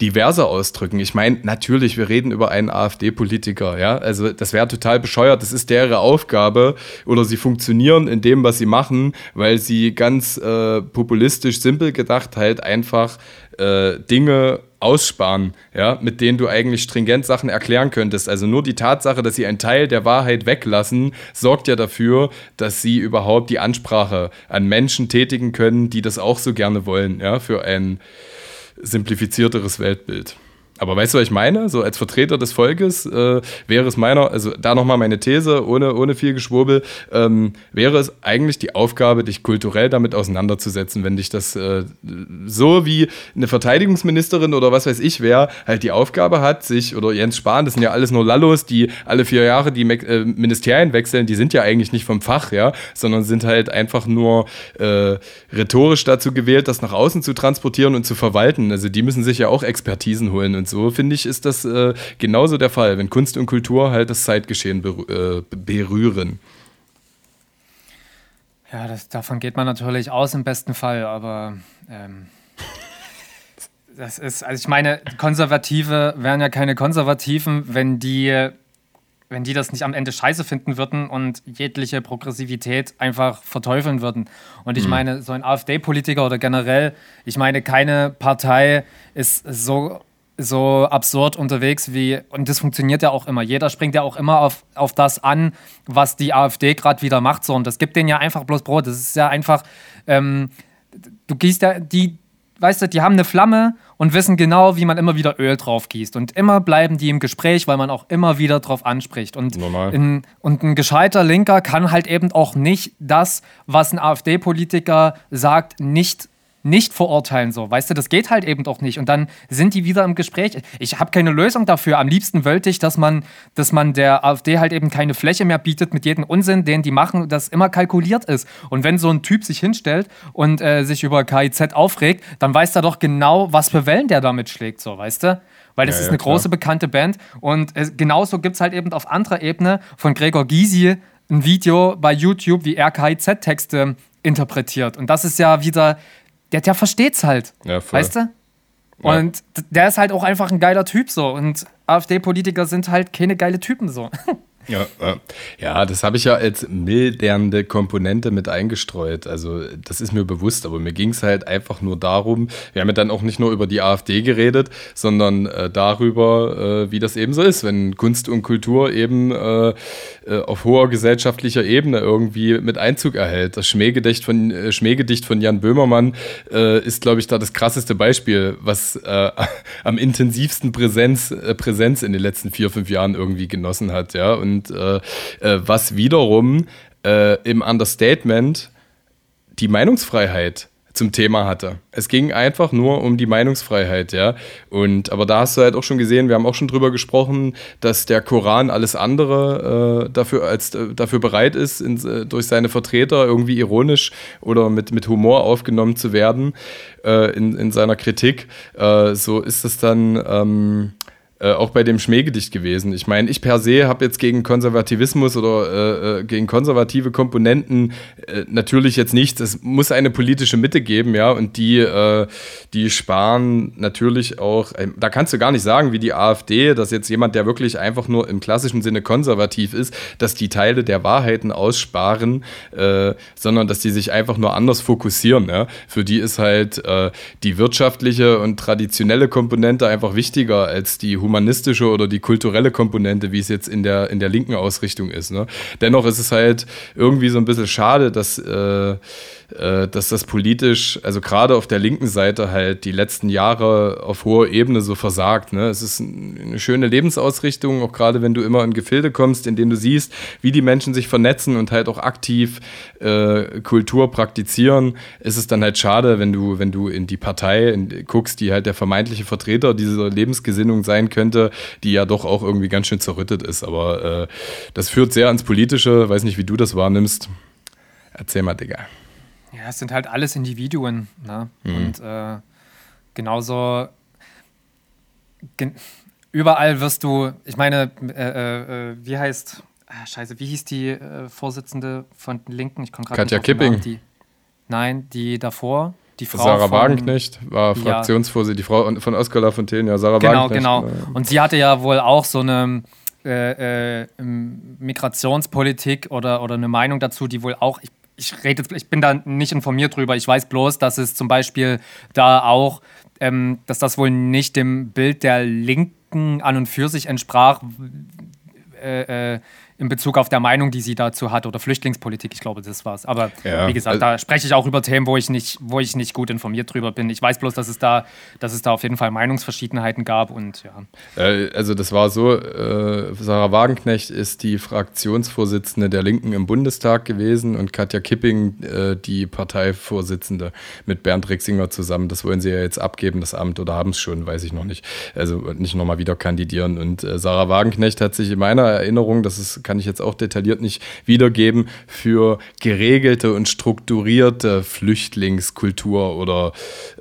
Speaker 1: diverser ausdrücken. Ich meine, natürlich, wir reden über einen AfD-Politiker, ja, also das wäre total bescheuert, das ist deren Aufgabe oder sie funktionieren in dem, was sie machen, weil sie ganz äh, populistisch simpel gedacht halt einfach äh, Dinge aussparen, ja, mit denen du eigentlich stringent Sachen erklären könntest. Also nur die Tatsache, dass sie einen Teil der Wahrheit weglassen, sorgt ja dafür, dass sie überhaupt die Ansprache an Menschen tätigen können, die das auch so gerne wollen, ja, für ein simplifizierteres Weltbild. Aber weißt du, was ich meine? So als Vertreter des Volkes äh, wäre es meiner, also da nochmal meine These, ohne, ohne viel Geschwurbel, ähm, wäre es eigentlich die Aufgabe, dich kulturell damit auseinanderzusetzen, wenn dich das äh, so wie eine Verteidigungsministerin oder was weiß ich wer halt die Aufgabe hat, sich, oder Jens Spahn, das sind ja alles nur Lallos, die alle vier Jahre die äh, Ministerien wechseln, die sind ja eigentlich nicht vom Fach, ja, sondern sind halt einfach nur äh, rhetorisch dazu gewählt, das nach außen zu transportieren und zu verwalten. Also die müssen sich ja auch Expertisen holen und so, finde ich, ist das äh, genauso der Fall, wenn Kunst und Kultur halt das Zeitgeschehen berü äh, berühren.
Speaker 3: Ja, das, davon geht man natürlich aus im besten Fall, aber ähm, das ist, also ich meine, Konservative wären ja keine Konservativen, wenn die, wenn die das nicht am Ende scheiße finden würden und jegliche Progressivität einfach verteufeln würden. Und ich mhm. meine, so ein AfD-Politiker oder generell, ich meine, keine Partei ist so so absurd unterwegs wie, und das funktioniert ja auch immer. Jeder springt ja auch immer auf, auf das an, was die AfD gerade wieder macht. So, und das gibt denen ja einfach bloß Brot. Das ist ja einfach, ähm, du gießt ja, die, weißt du, die haben eine Flamme und wissen genau, wie man immer wieder Öl drauf gießt. Und immer bleiben die im Gespräch, weil man auch immer wieder drauf anspricht. Und, in, und ein gescheiter Linker kann halt eben auch nicht das, was ein AfD-Politiker sagt, nicht nicht verurteilen, so, weißt du, das geht halt eben doch nicht. Und dann sind die wieder im Gespräch. Ich habe keine Lösung dafür. Am liebsten wollte ich, dass man, dass man der AfD halt eben keine Fläche mehr bietet mit jedem Unsinn, den die machen, das immer kalkuliert ist. Und wenn so ein Typ sich hinstellt und äh, sich über KIZ aufregt, dann weiß er doch genau, was für Wellen der damit schlägt, so, weißt du? Weil das ja, ist eine ja, große bekannte Band. Und äh, genauso gibt es halt eben auf anderer Ebene von Gregor Gysi ein Video bei YouTube, wie er KIZ-Texte interpretiert. Und das ist ja wieder der, der versteht's halt. Ja, voll. Weißt du? Und ja. der ist halt auch einfach ein geiler Typ so. Und AfD-Politiker sind halt keine geile Typen so.
Speaker 1: Ja, ja das habe ich ja als mildernde Komponente mit eingestreut. Also das ist mir bewusst, aber mir ging es halt einfach nur darum, wir haben ja dann auch nicht nur über die AfD geredet, sondern äh, darüber, äh, wie das eben so ist, wenn Kunst und Kultur eben äh, äh auf hoher gesellschaftlicher Ebene irgendwie mit Einzug erhält. Das Schmähgedicht von, äh, Schmähgedicht von Jan Böhmermann äh, ist, glaube ich, da das krasseste Beispiel, was am intensivsten Präsenz, Präsenz in den letzten vier, fünf Jahren irgendwie genossen hat. Ja, und und äh, äh, was wiederum äh, im Understatement die Meinungsfreiheit zum Thema hatte. Es ging einfach nur um die Meinungsfreiheit, ja. Und aber da hast du halt auch schon gesehen, wir haben auch schon drüber gesprochen, dass der Koran alles andere äh, dafür als äh, dafür bereit ist, in, durch seine Vertreter irgendwie ironisch oder mit, mit Humor aufgenommen zu werden in, in seiner Kritik. So ist es dann. Ähm, äh, auch bei dem Schmähgedicht gewesen. Ich meine, ich per se habe jetzt gegen Konservativismus oder äh, äh, gegen konservative Komponenten äh, natürlich jetzt nichts. Es muss eine politische Mitte geben, ja, und die, äh, die sparen natürlich auch, äh, da kannst du gar nicht sagen, wie die AfD, dass jetzt jemand, der wirklich einfach nur im klassischen Sinne konservativ ist, dass die Teile der Wahrheiten aussparen, sondern dass die sich einfach nur anders fokussieren. Ja. Für die ist halt die wirtschaftliche und traditionelle Komponente einfach wichtiger als die humanistische oder die kulturelle Komponente, wie es jetzt in der, in der linken Ausrichtung ist. Ne? Dennoch ist es halt irgendwie so ein bisschen schade, dass äh, dass das politisch, also gerade auf der linken Seite halt die letzten Jahre auf hoher Ebene so versagt. Ne? Es ist eine schöne Lebensausrichtung, auch gerade wenn du immer in Gefilde kommst, in denen du siehst, wie die Menschen sich vernetzen und halt auch aktiv äh, Kultur praktizieren, ist es dann halt schade, wenn du, wenn du in die Partei in, guckst, die halt der vermeintliche Vertreter dieser Lebensgesinnung sein könnte, die ja doch auch irgendwie ganz schön zerrüttet ist. Aber äh, das führt sehr ans Politische, weiß nicht, wie du das wahrnimmst. Erzähl mal, Digga.
Speaker 3: Ja, es sind halt alles Individuen. Ne? Mhm. Und äh, genauso gen überall wirst du, ich meine, äh, äh, äh wie heißt, ah, scheiße, wie hieß die äh, Vorsitzende von den Linken? Ich komme
Speaker 1: gerade Katja Kipping.
Speaker 3: Die, nein, die davor. Die Frau
Speaker 1: Sarah von, Wagenknecht war Fraktionsvorsitzende, die Frau von Oskar Lafontaine, ja, Sarah
Speaker 3: genau,
Speaker 1: Wagenknecht.
Speaker 3: Genau, genau. Und sie hatte ja wohl auch so eine äh, äh, Migrationspolitik oder, oder eine Meinung dazu, die wohl auch, ich ich rede ich bin da nicht informiert drüber. Ich weiß bloß, dass es zum Beispiel da auch, ähm, dass das wohl nicht dem Bild der Linken an und für sich entsprach, äh, äh, in Bezug auf der Meinung, die sie dazu hat oder Flüchtlingspolitik. Ich glaube, das war's. Aber ja, wie gesagt, also, da spreche ich auch über Themen, wo ich nicht, wo ich nicht gut informiert drüber bin. Ich weiß bloß, dass es da, dass es da auf jeden Fall Meinungsverschiedenheiten gab und ja.
Speaker 1: Äh, also das war so, äh, Sarah Wagenknecht ist die Fraktionsvorsitzende der Linken im Bundestag gewesen und Katja Kipping äh, die Parteivorsitzende mit Bernd Rixinger zusammen. Das wollen sie ja jetzt abgeben, das Amt, oder haben es schon, weiß ich noch nicht. Also nicht nochmal wieder kandidieren. Und äh, Sarah Wagenknecht hat sich in meiner Erinnerung, das ist, kann ich jetzt auch detailliert nicht wiedergeben, für geregelte und strukturierte Flüchtlingskultur oder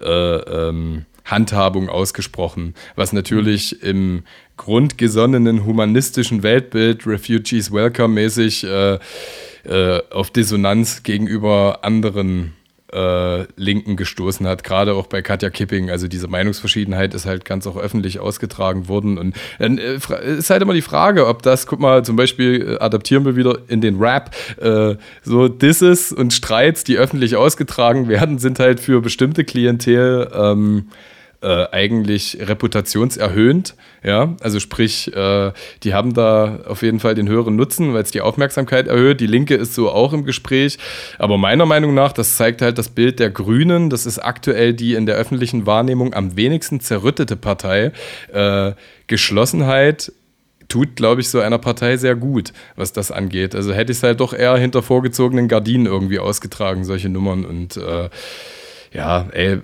Speaker 1: äh, ähm, Handhabung ausgesprochen, was natürlich im grundgesonnenen humanistischen Weltbild Refugees Welcome mäßig äh, äh, auf Dissonanz gegenüber anderen äh, Linken gestoßen hat, gerade auch bei Katja Kipping. Also diese Meinungsverschiedenheit ist halt ganz auch öffentlich ausgetragen worden. Und dann äh, ist halt immer die Frage, ob das, guck mal, zum Beispiel äh, adaptieren wir wieder in den Rap, äh, so Disses und Streits, die öffentlich ausgetragen werden, sind halt für bestimmte Klientel ähm, äh, eigentlich reputationserhöhend. Ja, also sprich, äh, die haben da auf jeden Fall den höheren Nutzen, weil es die Aufmerksamkeit erhöht. Die Linke ist so auch im Gespräch. Aber meiner Meinung nach, das zeigt halt das Bild der Grünen. Das ist aktuell die in der öffentlichen Wahrnehmung am wenigsten zerrüttete Partei. Äh, Geschlossenheit tut, glaube ich, so einer Partei sehr gut, was das angeht. Also hätte ich es halt doch eher hinter vorgezogenen Gardinen irgendwie ausgetragen, solche Nummern. Und äh, ja, ey,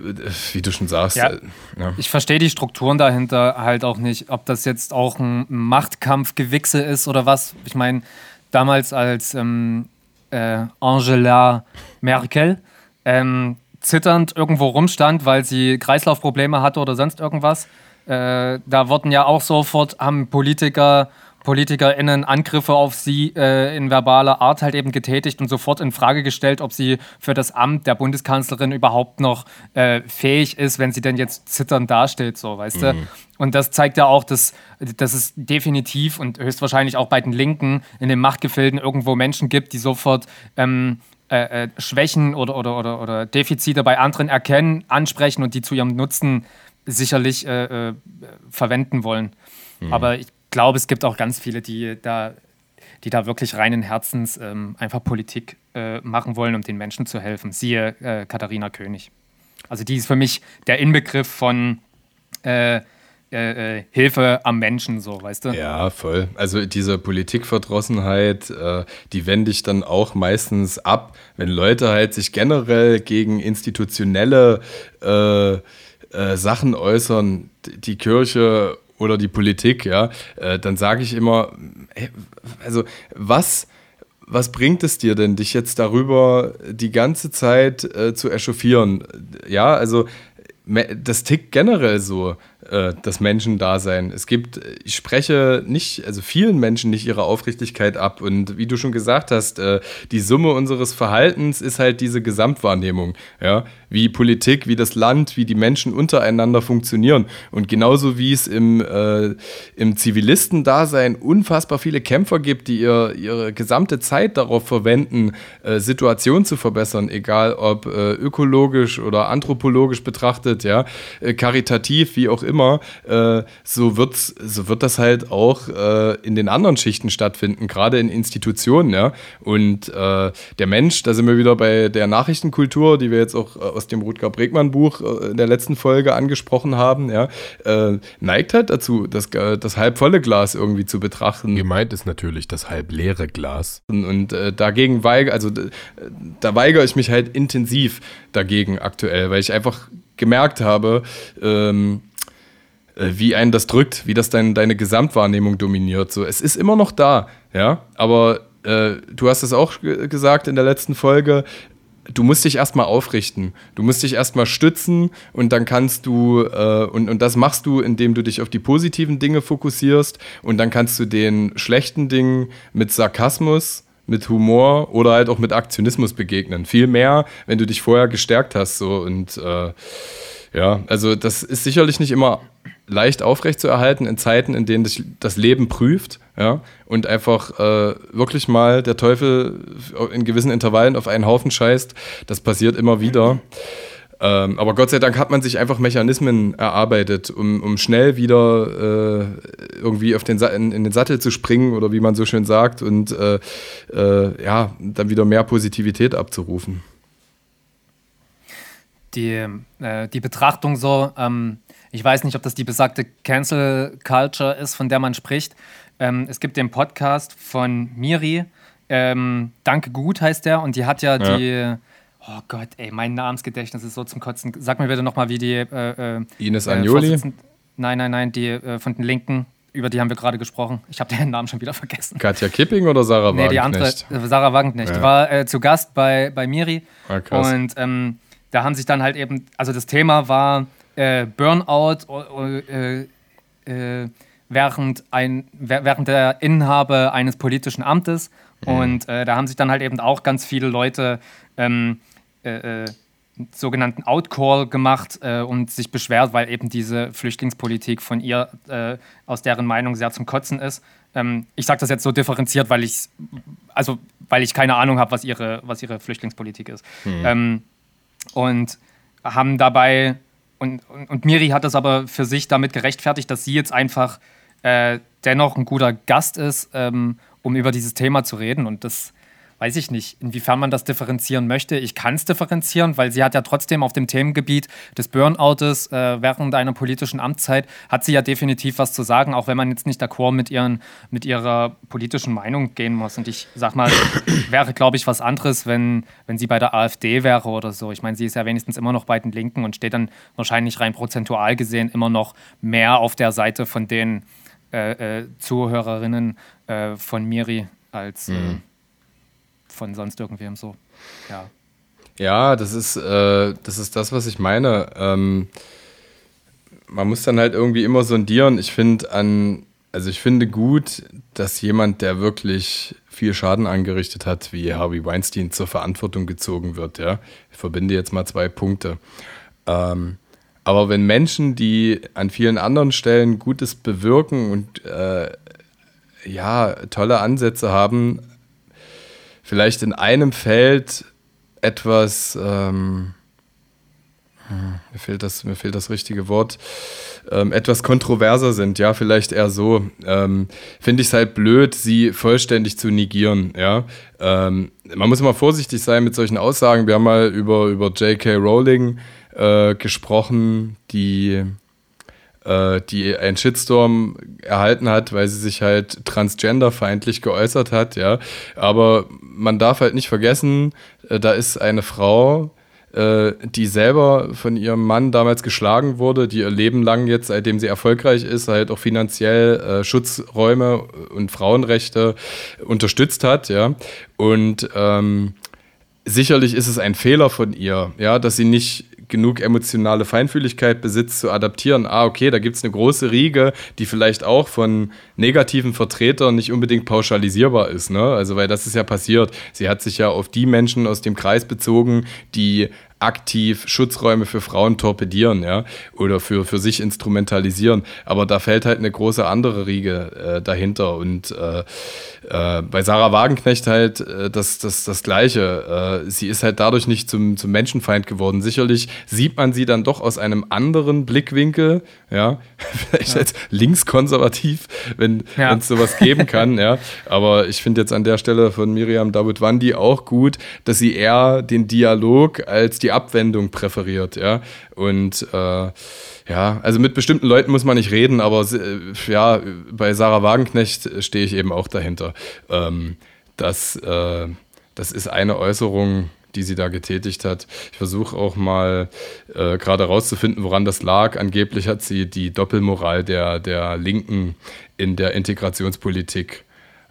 Speaker 1: wie du schon sagst. Ja,
Speaker 3: äh, ja. Ich verstehe die Strukturen dahinter halt auch nicht, ob das jetzt auch ein Machtkampfgewichse ist oder was. Ich meine, damals als ähm, äh, Angela Merkel ähm, zitternd irgendwo rumstand, weil sie Kreislaufprobleme hatte oder sonst irgendwas, äh, da wurden ja auch sofort, haben Politiker PolitikerInnen Angriffe auf sie äh, in verbaler Art halt eben getätigt und sofort in Frage gestellt, ob sie für das Amt der Bundeskanzlerin überhaupt noch äh, fähig ist, wenn sie denn jetzt zitternd dasteht, so, weißt mhm. du? Und das zeigt ja auch, dass, dass es definitiv und höchstwahrscheinlich auch bei den Linken in den Machtgefilden irgendwo Menschen gibt, die sofort ähm, äh, äh Schwächen oder, oder, oder, oder Defizite bei anderen erkennen, ansprechen und die zu ihrem Nutzen sicherlich äh, äh, verwenden wollen. Mhm. Aber ich glaube, es gibt auch ganz viele, die da, die da wirklich reinen Herzens ähm, einfach Politik äh, machen wollen, um den Menschen zu helfen. Siehe äh, Katharina König. Also die ist für mich der Inbegriff von äh, äh, äh, Hilfe am Menschen, so, weißt du?
Speaker 1: Ja, voll. Also diese Politikverdrossenheit, äh, die wende ich dann auch meistens ab, wenn Leute halt sich generell gegen institutionelle äh, äh, Sachen äußern, die Kirche oder die Politik, ja, äh, dann sage ich immer, also was, was bringt es dir denn, dich jetzt darüber die ganze Zeit äh, zu echauffieren? Ja, also das tickt generell so äh, das Menschendasein. Es gibt, ich spreche nicht, also vielen Menschen nicht ihre Aufrichtigkeit ab. Und wie du schon gesagt hast, äh, die Summe unseres Verhaltens ist halt diese Gesamtwahrnehmung. Ja? Wie Politik, wie das Land, wie die Menschen untereinander funktionieren. Und genauso wie es im, äh, im Zivilistendasein unfassbar viele Kämpfer gibt, die ihr, ihre gesamte Zeit darauf verwenden, äh, Situationen zu verbessern, egal ob äh, ökologisch oder anthropologisch betrachtet, ja, äh, karitativ, wie auch immer immer, äh, so, wird's, so wird das halt auch äh, in den anderen Schichten stattfinden, gerade in Institutionen. Ja? Und äh, der Mensch, da sind wir wieder bei der Nachrichtenkultur, die wir jetzt auch äh, aus dem Rutger Bregmann Buch äh, in der letzten Folge angesprochen haben, ja? Äh, neigt halt dazu, das, das halb volle Glas irgendwie zu betrachten.
Speaker 4: Gemeint ist natürlich das halb leere Glas.
Speaker 1: Und, und dagegen weigere, also da weigere ich mich halt intensiv dagegen aktuell, weil ich einfach gemerkt habe, ähm, äh, wie einen das drückt, wie das dein, deine Gesamtwahrnehmung dominiert. So, es ist immer noch da, ja, aber äh, du hast es auch gesagt in der letzten Folge, du musst dich erstmal aufrichten. Du musst dich erstmal stützen und dann kannst du, äh, und, und das machst du, indem du dich auf die positiven Dinge fokussierst und dann kannst du den schlechten Dingen mit Sarkasmus, mit Humor oder halt auch mit Aktionismus begegnen. Viel mehr, wenn du dich vorher gestärkt hast. So und äh, ja, also das ist sicherlich nicht immer leicht aufrechtzuerhalten in Zeiten, in denen das Leben prüft, ja, und einfach äh, wirklich mal der Teufel in gewissen Intervallen auf einen Haufen scheißt. Das passiert immer wieder. Ähm, aber Gott sei Dank hat man sich einfach Mechanismen erarbeitet, um, um schnell wieder äh, irgendwie auf den in, in, den Sattel zu springen oder wie man so schön sagt und äh, äh, ja, dann wieder mehr Positivität abzurufen.
Speaker 3: Die, äh, die Betrachtung so, ähm, ich weiß nicht, ob das die besagte Cancel Culture ist, von der man spricht. Ähm, es gibt den Podcast von Miri, ähm, Danke gut heißt der, und die hat ja, ja. die Oh Gott, ey, mein Namensgedächtnis ist so zum Kotzen. Sag mir bitte nochmal, wie die. Äh,
Speaker 1: äh, Ines Agnoli? Äh,
Speaker 3: nein, nein, nein, die äh, von den Linken, über die haben wir gerade gesprochen. Ich habe den Namen schon wieder vergessen.
Speaker 1: Katja Kipping oder Sarah Wagenknecht? Nee, die andere,
Speaker 3: äh, Sarah Wagenknecht. Ja. Die war äh, zu Gast bei, bei Miri. Ah, krass. Und ähm, da haben sich dann halt eben, also das Thema war Burnout während, ein, während der Inhabe eines politischen Amtes. Mhm. Und da haben sich dann halt eben auch ganz viele Leute. Ähm, äh, äh, sogenannten Outcall gemacht äh, und sich beschwert, weil eben diese Flüchtlingspolitik von ihr äh, aus deren Meinung sehr zum Kotzen ist. Ähm, ich sage das jetzt so differenziert, weil ich also weil ich keine Ahnung habe, was ihre, was ihre Flüchtlingspolitik ist. Mhm. Ähm, und haben dabei und, und, und, Miri hat das aber für sich damit gerechtfertigt, dass sie jetzt einfach äh, dennoch ein guter Gast ist, ähm, um über dieses Thema zu reden. Und das weiß ich nicht, inwiefern man das differenzieren möchte. Ich kann es differenzieren, weil sie hat ja trotzdem auf dem Themengebiet des Burnoutes äh, während einer politischen Amtszeit, hat sie ja definitiv was zu sagen, auch wenn man jetzt nicht d'accord mit, ihren, mit ihrer politischen Meinung gehen muss. Und ich sag mal, wäre, glaube ich, was anderes, wenn, wenn sie bei der AfD wäre oder so. Ich meine, sie ist ja wenigstens immer noch bei den Linken und steht dann wahrscheinlich rein prozentual gesehen immer noch mehr auf der Seite von den äh, äh, Zuhörerinnen äh, von Miri als. Mhm von sonst irgendwem so. Ja.
Speaker 1: Ja, das ist, äh, das ist das, was ich meine. Ähm, man muss dann halt irgendwie immer sondieren. Ich finde an, also ich finde gut, dass jemand, der wirklich viel Schaden angerichtet hat, wie Harvey Weinstein, zur Verantwortung gezogen wird. Ja? Ich verbinde jetzt mal zwei Punkte. Ähm, aber wenn Menschen, die an vielen anderen Stellen Gutes bewirken und äh, ja, tolle Ansätze haben, vielleicht in einem Feld etwas, ähm, hm, mir, fehlt das, mir fehlt das richtige Wort, ähm, etwas kontroverser sind, ja, vielleicht eher so, ähm, finde ich es halt blöd, sie vollständig zu negieren, ja. Ähm, man muss immer vorsichtig sein mit solchen Aussagen. Wir haben mal über, über J.K. Rowling äh, gesprochen, die äh, die einen Shitstorm erhalten hat, weil sie sich halt transgenderfeindlich geäußert hat, ja. Aber man darf halt nicht vergessen, äh, da ist eine Frau, äh, die selber von ihrem Mann damals geschlagen wurde, die ihr Leben lang jetzt, seitdem sie erfolgreich ist, halt auch finanziell äh, Schutzräume und Frauenrechte unterstützt hat, ja. Und ähm, sicherlich ist es ein Fehler von ihr, ja, dass sie nicht genug emotionale Feinfühligkeit besitzt, zu adaptieren. Ah, okay, da gibt es eine große Riege, die vielleicht auch von negativen Vertretern nicht unbedingt pauschalisierbar ist. Ne? Also, weil das ist ja passiert. Sie hat sich ja auf die Menschen aus dem Kreis bezogen, die aktiv Schutzräume für Frauen torpedieren, ja, oder für, für sich instrumentalisieren. Aber da fällt halt eine große andere Riege äh, dahinter. Und äh, äh, bei Sarah Wagenknecht halt äh, das, das, das Gleiche. Äh, sie ist halt dadurch nicht zum, zum Menschenfeind geworden. Sicherlich sieht man sie dann doch aus einem anderen Blickwinkel, ja, vielleicht ja. als linkskonservativ, wenn ja. es sowas geben kann, ja. Aber ich finde jetzt an der Stelle von Miriam David Wandi auch gut, dass sie eher den Dialog als die Abwendung präferiert, ja. Und äh, ja, also mit bestimmten Leuten muss man nicht reden, aber äh, ja, bei Sarah Wagenknecht stehe ich eben auch dahinter. Ähm, das, äh, das ist eine Äußerung, die sie da getätigt hat. Ich versuche auch mal äh, gerade herauszufinden, woran das lag. Angeblich hat sie die Doppelmoral der, der Linken in der Integrationspolitik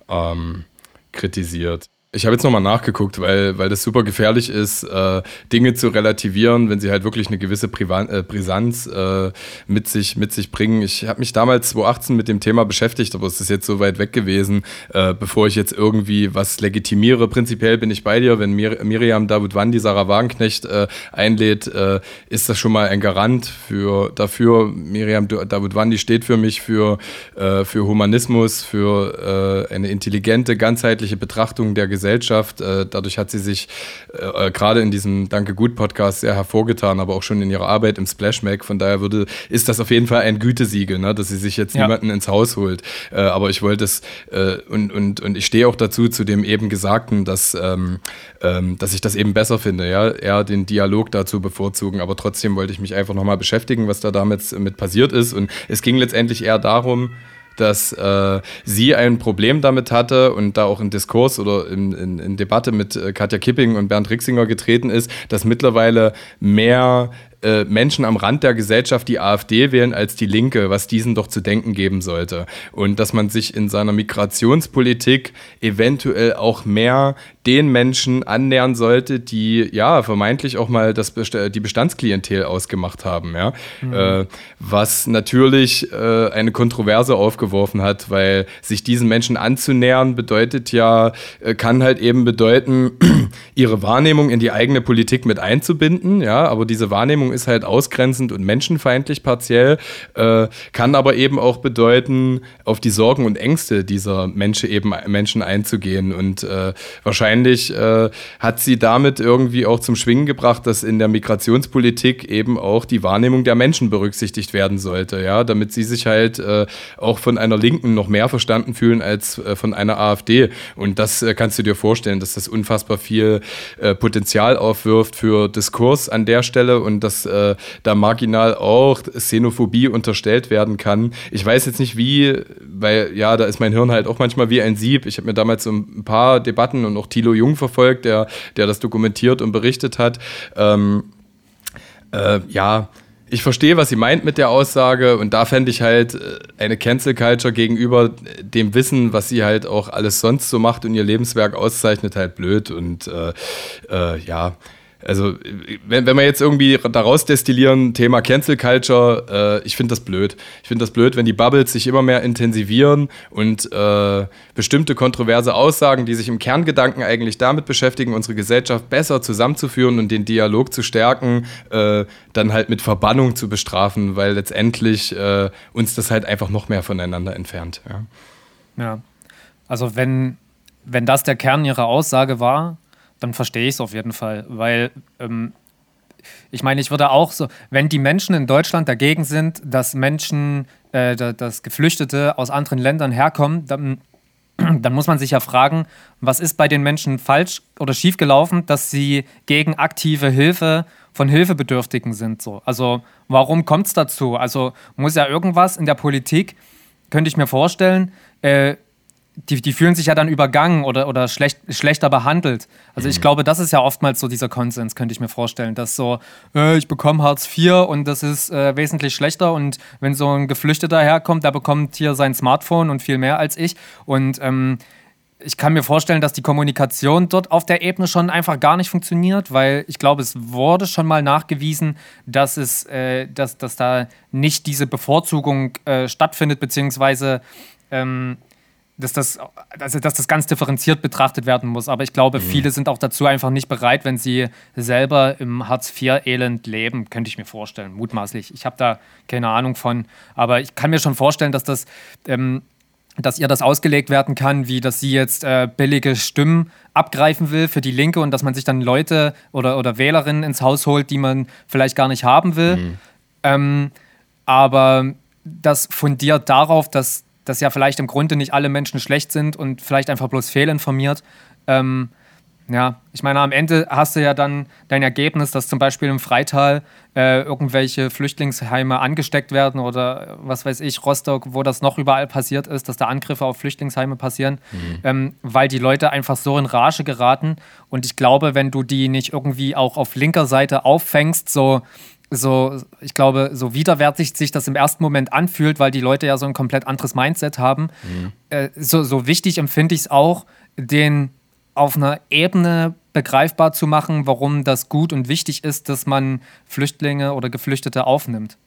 Speaker 1: ähm, kritisiert. Ich habe jetzt nochmal nachgeguckt, weil, weil das super gefährlich ist, äh, Dinge zu relativieren, wenn sie halt wirklich eine gewisse Privan äh, Brisanz äh, mit, sich, mit sich bringen. Ich habe mich damals 2018 mit dem Thema beschäftigt, aber es ist jetzt so weit weg gewesen, äh, bevor ich jetzt irgendwie was legitimiere. Prinzipiell bin ich bei dir, wenn Mir Miriam Davutwandi, Sarah Wagenknecht äh, einlädt, äh, ist das schon mal ein Garant für, dafür. Miriam Davutwandi steht für mich für, für Humanismus, für eine intelligente, ganzheitliche Betrachtung der Gesellschaft Gesellschaft. Äh, dadurch hat sie sich äh, gerade in diesem Danke gut Podcast sehr hervorgetan, aber auch schon in ihrer Arbeit im Splash Mac. Von daher würde, ist das auf jeden Fall ein Gütesiegel, ne, dass sie sich jetzt ja. niemanden ins Haus holt. Äh, aber ich wollte es äh, und, und, und ich stehe auch dazu zu dem eben Gesagten, dass, ähm, ähm, dass ich das eben besser finde, ja, eher den Dialog dazu bevorzugen. Aber trotzdem wollte ich mich einfach nochmal beschäftigen, was da damit mit passiert ist. Und es ging letztendlich eher darum, dass äh, sie ein Problem damit hatte und da auch in Diskurs oder in, in, in Debatte mit äh, Katja Kipping und Bernd Rixinger getreten ist, dass mittlerweile mehr äh, Menschen am Rand der Gesellschaft die AfD wählen als die Linke, was diesen doch zu denken geben sollte. Und dass man sich in seiner Migrationspolitik eventuell auch mehr den Menschen annähern sollte, die ja vermeintlich auch mal das die Bestandsklientel ausgemacht haben, ja. Mhm. Äh, was natürlich äh, eine Kontroverse aufgeworfen hat, weil sich diesen Menschen anzunähern bedeutet ja, äh, kann halt eben bedeuten, ihre Wahrnehmung in die eigene Politik mit einzubinden, ja, aber diese Wahrnehmung ist halt ausgrenzend und menschenfeindlich partiell, äh, kann aber eben auch bedeuten, auf die Sorgen und Ängste dieser Menschen eben Menschen einzugehen und äh, wahrscheinlich äh, hat sie damit irgendwie auch zum Schwingen gebracht, dass in der Migrationspolitik eben auch die Wahrnehmung der Menschen berücksichtigt werden sollte, ja, damit sie sich halt äh, auch von einer Linken noch mehr verstanden fühlen als äh, von einer AfD. Und das äh, kannst du dir vorstellen, dass das unfassbar viel Potenzial aufwirft für Diskurs an der Stelle und äh, da marginal auch Xenophobie unterstellt werden kann. Ich weiß jetzt nicht wie, weil ja, da ist mein Hirn halt auch manchmal wie ein Sieb. Ich habe mir damals so ein paar Debatten und auch Thilo Jung verfolgt, der, der das dokumentiert und berichtet hat. Ähm, äh, ja, ich verstehe, was sie meint mit der Aussage und da fände ich halt äh, eine Cancel Culture gegenüber dem Wissen, was sie halt auch alles sonst so macht und ihr Lebenswerk auszeichnet, halt blöd und äh, äh, ja also wenn, wenn wir jetzt irgendwie daraus destillieren, Thema Cancel Culture, äh, ich finde das blöd. Ich finde das blöd, wenn die Bubbles sich immer mehr intensivieren und äh, bestimmte kontroverse Aussagen, die sich im Kerngedanken eigentlich damit beschäftigen, unsere Gesellschaft besser zusammenzuführen und den Dialog zu stärken, äh, dann halt mit Verbannung zu bestrafen, weil letztendlich äh, uns das halt einfach noch mehr voneinander entfernt. Ja,
Speaker 3: ja. also wenn, wenn das der Kern ihrer Aussage war, dann verstehe ich es auf jeden Fall, weil ähm, ich meine, ich würde auch so, wenn die Menschen in Deutschland dagegen sind, dass Menschen, äh, dass Geflüchtete aus anderen Ländern herkommen, dann, dann muss man sich ja fragen, was ist bei den Menschen falsch oder schief gelaufen, dass sie gegen aktive Hilfe von Hilfebedürftigen sind. So. Also warum kommt es dazu? Also muss ja irgendwas in der Politik, könnte ich mir vorstellen, äh, die, die fühlen sich ja dann übergangen oder, oder schlecht, schlechter behandelt. Also ich mhm. glaube, das ist ja oftmals so dieser Konsens, könnte ich mir vorstellen, dass so, äh, ich bekomme Hartz IV und das ist äh, wesentlich schlechter und wenn so ein Geflüchteter herkommt, der bekommt hier sein Smartphone und viel mehr als ich und ähm, ich kann mir vorstellen, dass die Kommunikation dort auf der Ebene schon einfach gar nicht funktioniert, weil ich glaube, es wurde schon mal nachgewiesen, dass es, äh, dass, dass da nicht diese Bevorzugung äh, stattfindet, beziehungsweise ähm, dass das, also dass das ganz differenziert betrachtet werden muss. Aber ich glaube, mhm. viele sind auch dazu einfach nicht bereit, wenn sie selber im Hartz-IV-Elend leben, könnte ich mir vorstellen, mutmaßlich. Ich habe da keine Ahnung von. Aber ich kann mir schon vorstellen, dass das. Ähm, dass ihr das ausgelegt werden kann, wie dass sie jetzt äh, billige Stimmen abgreifen will für die Linke und dass man sich dann Leute oder, oder Wählerinnen ins Haus holt, die man vielleicht gar nicht haben will. Mhm. Ähm, aber das fundiert darauf, dass dass ja vielleicht im Grunde nicht alle Menschen schlecht sind und vielleicht einfach bloß fehlinformiert. Ähm, ja, ich meine, am Ende hast du ja dann dein Ergebnis, dass zum Beispiel im Freital äh, irgendwelche Flüchtlingsheime angesteckt werden oder was weiß ich, Rostock, wo das noch überall passiert ist, dass da Angriffe auf Flüchtlingsheime passieren, mhm. ähm, weil die Leute einfach so in Rage geraten. Und ich glaube, wenn du die nicht irgendwie auch auf linker Seite auffängst, so so, ich glaube, so widerwärtig sich das im ersten Moment anfühlt, weil die Leute ja so ein komplett anderes Mindset haben. Mhm. Äh, so, so wichtig empfinde ich es auch, den auf einer Ebene begreifbar zu machen, warum das gut und wichtig ist, dass man Flüchtlinge oder Geflüchtete aufnimmt.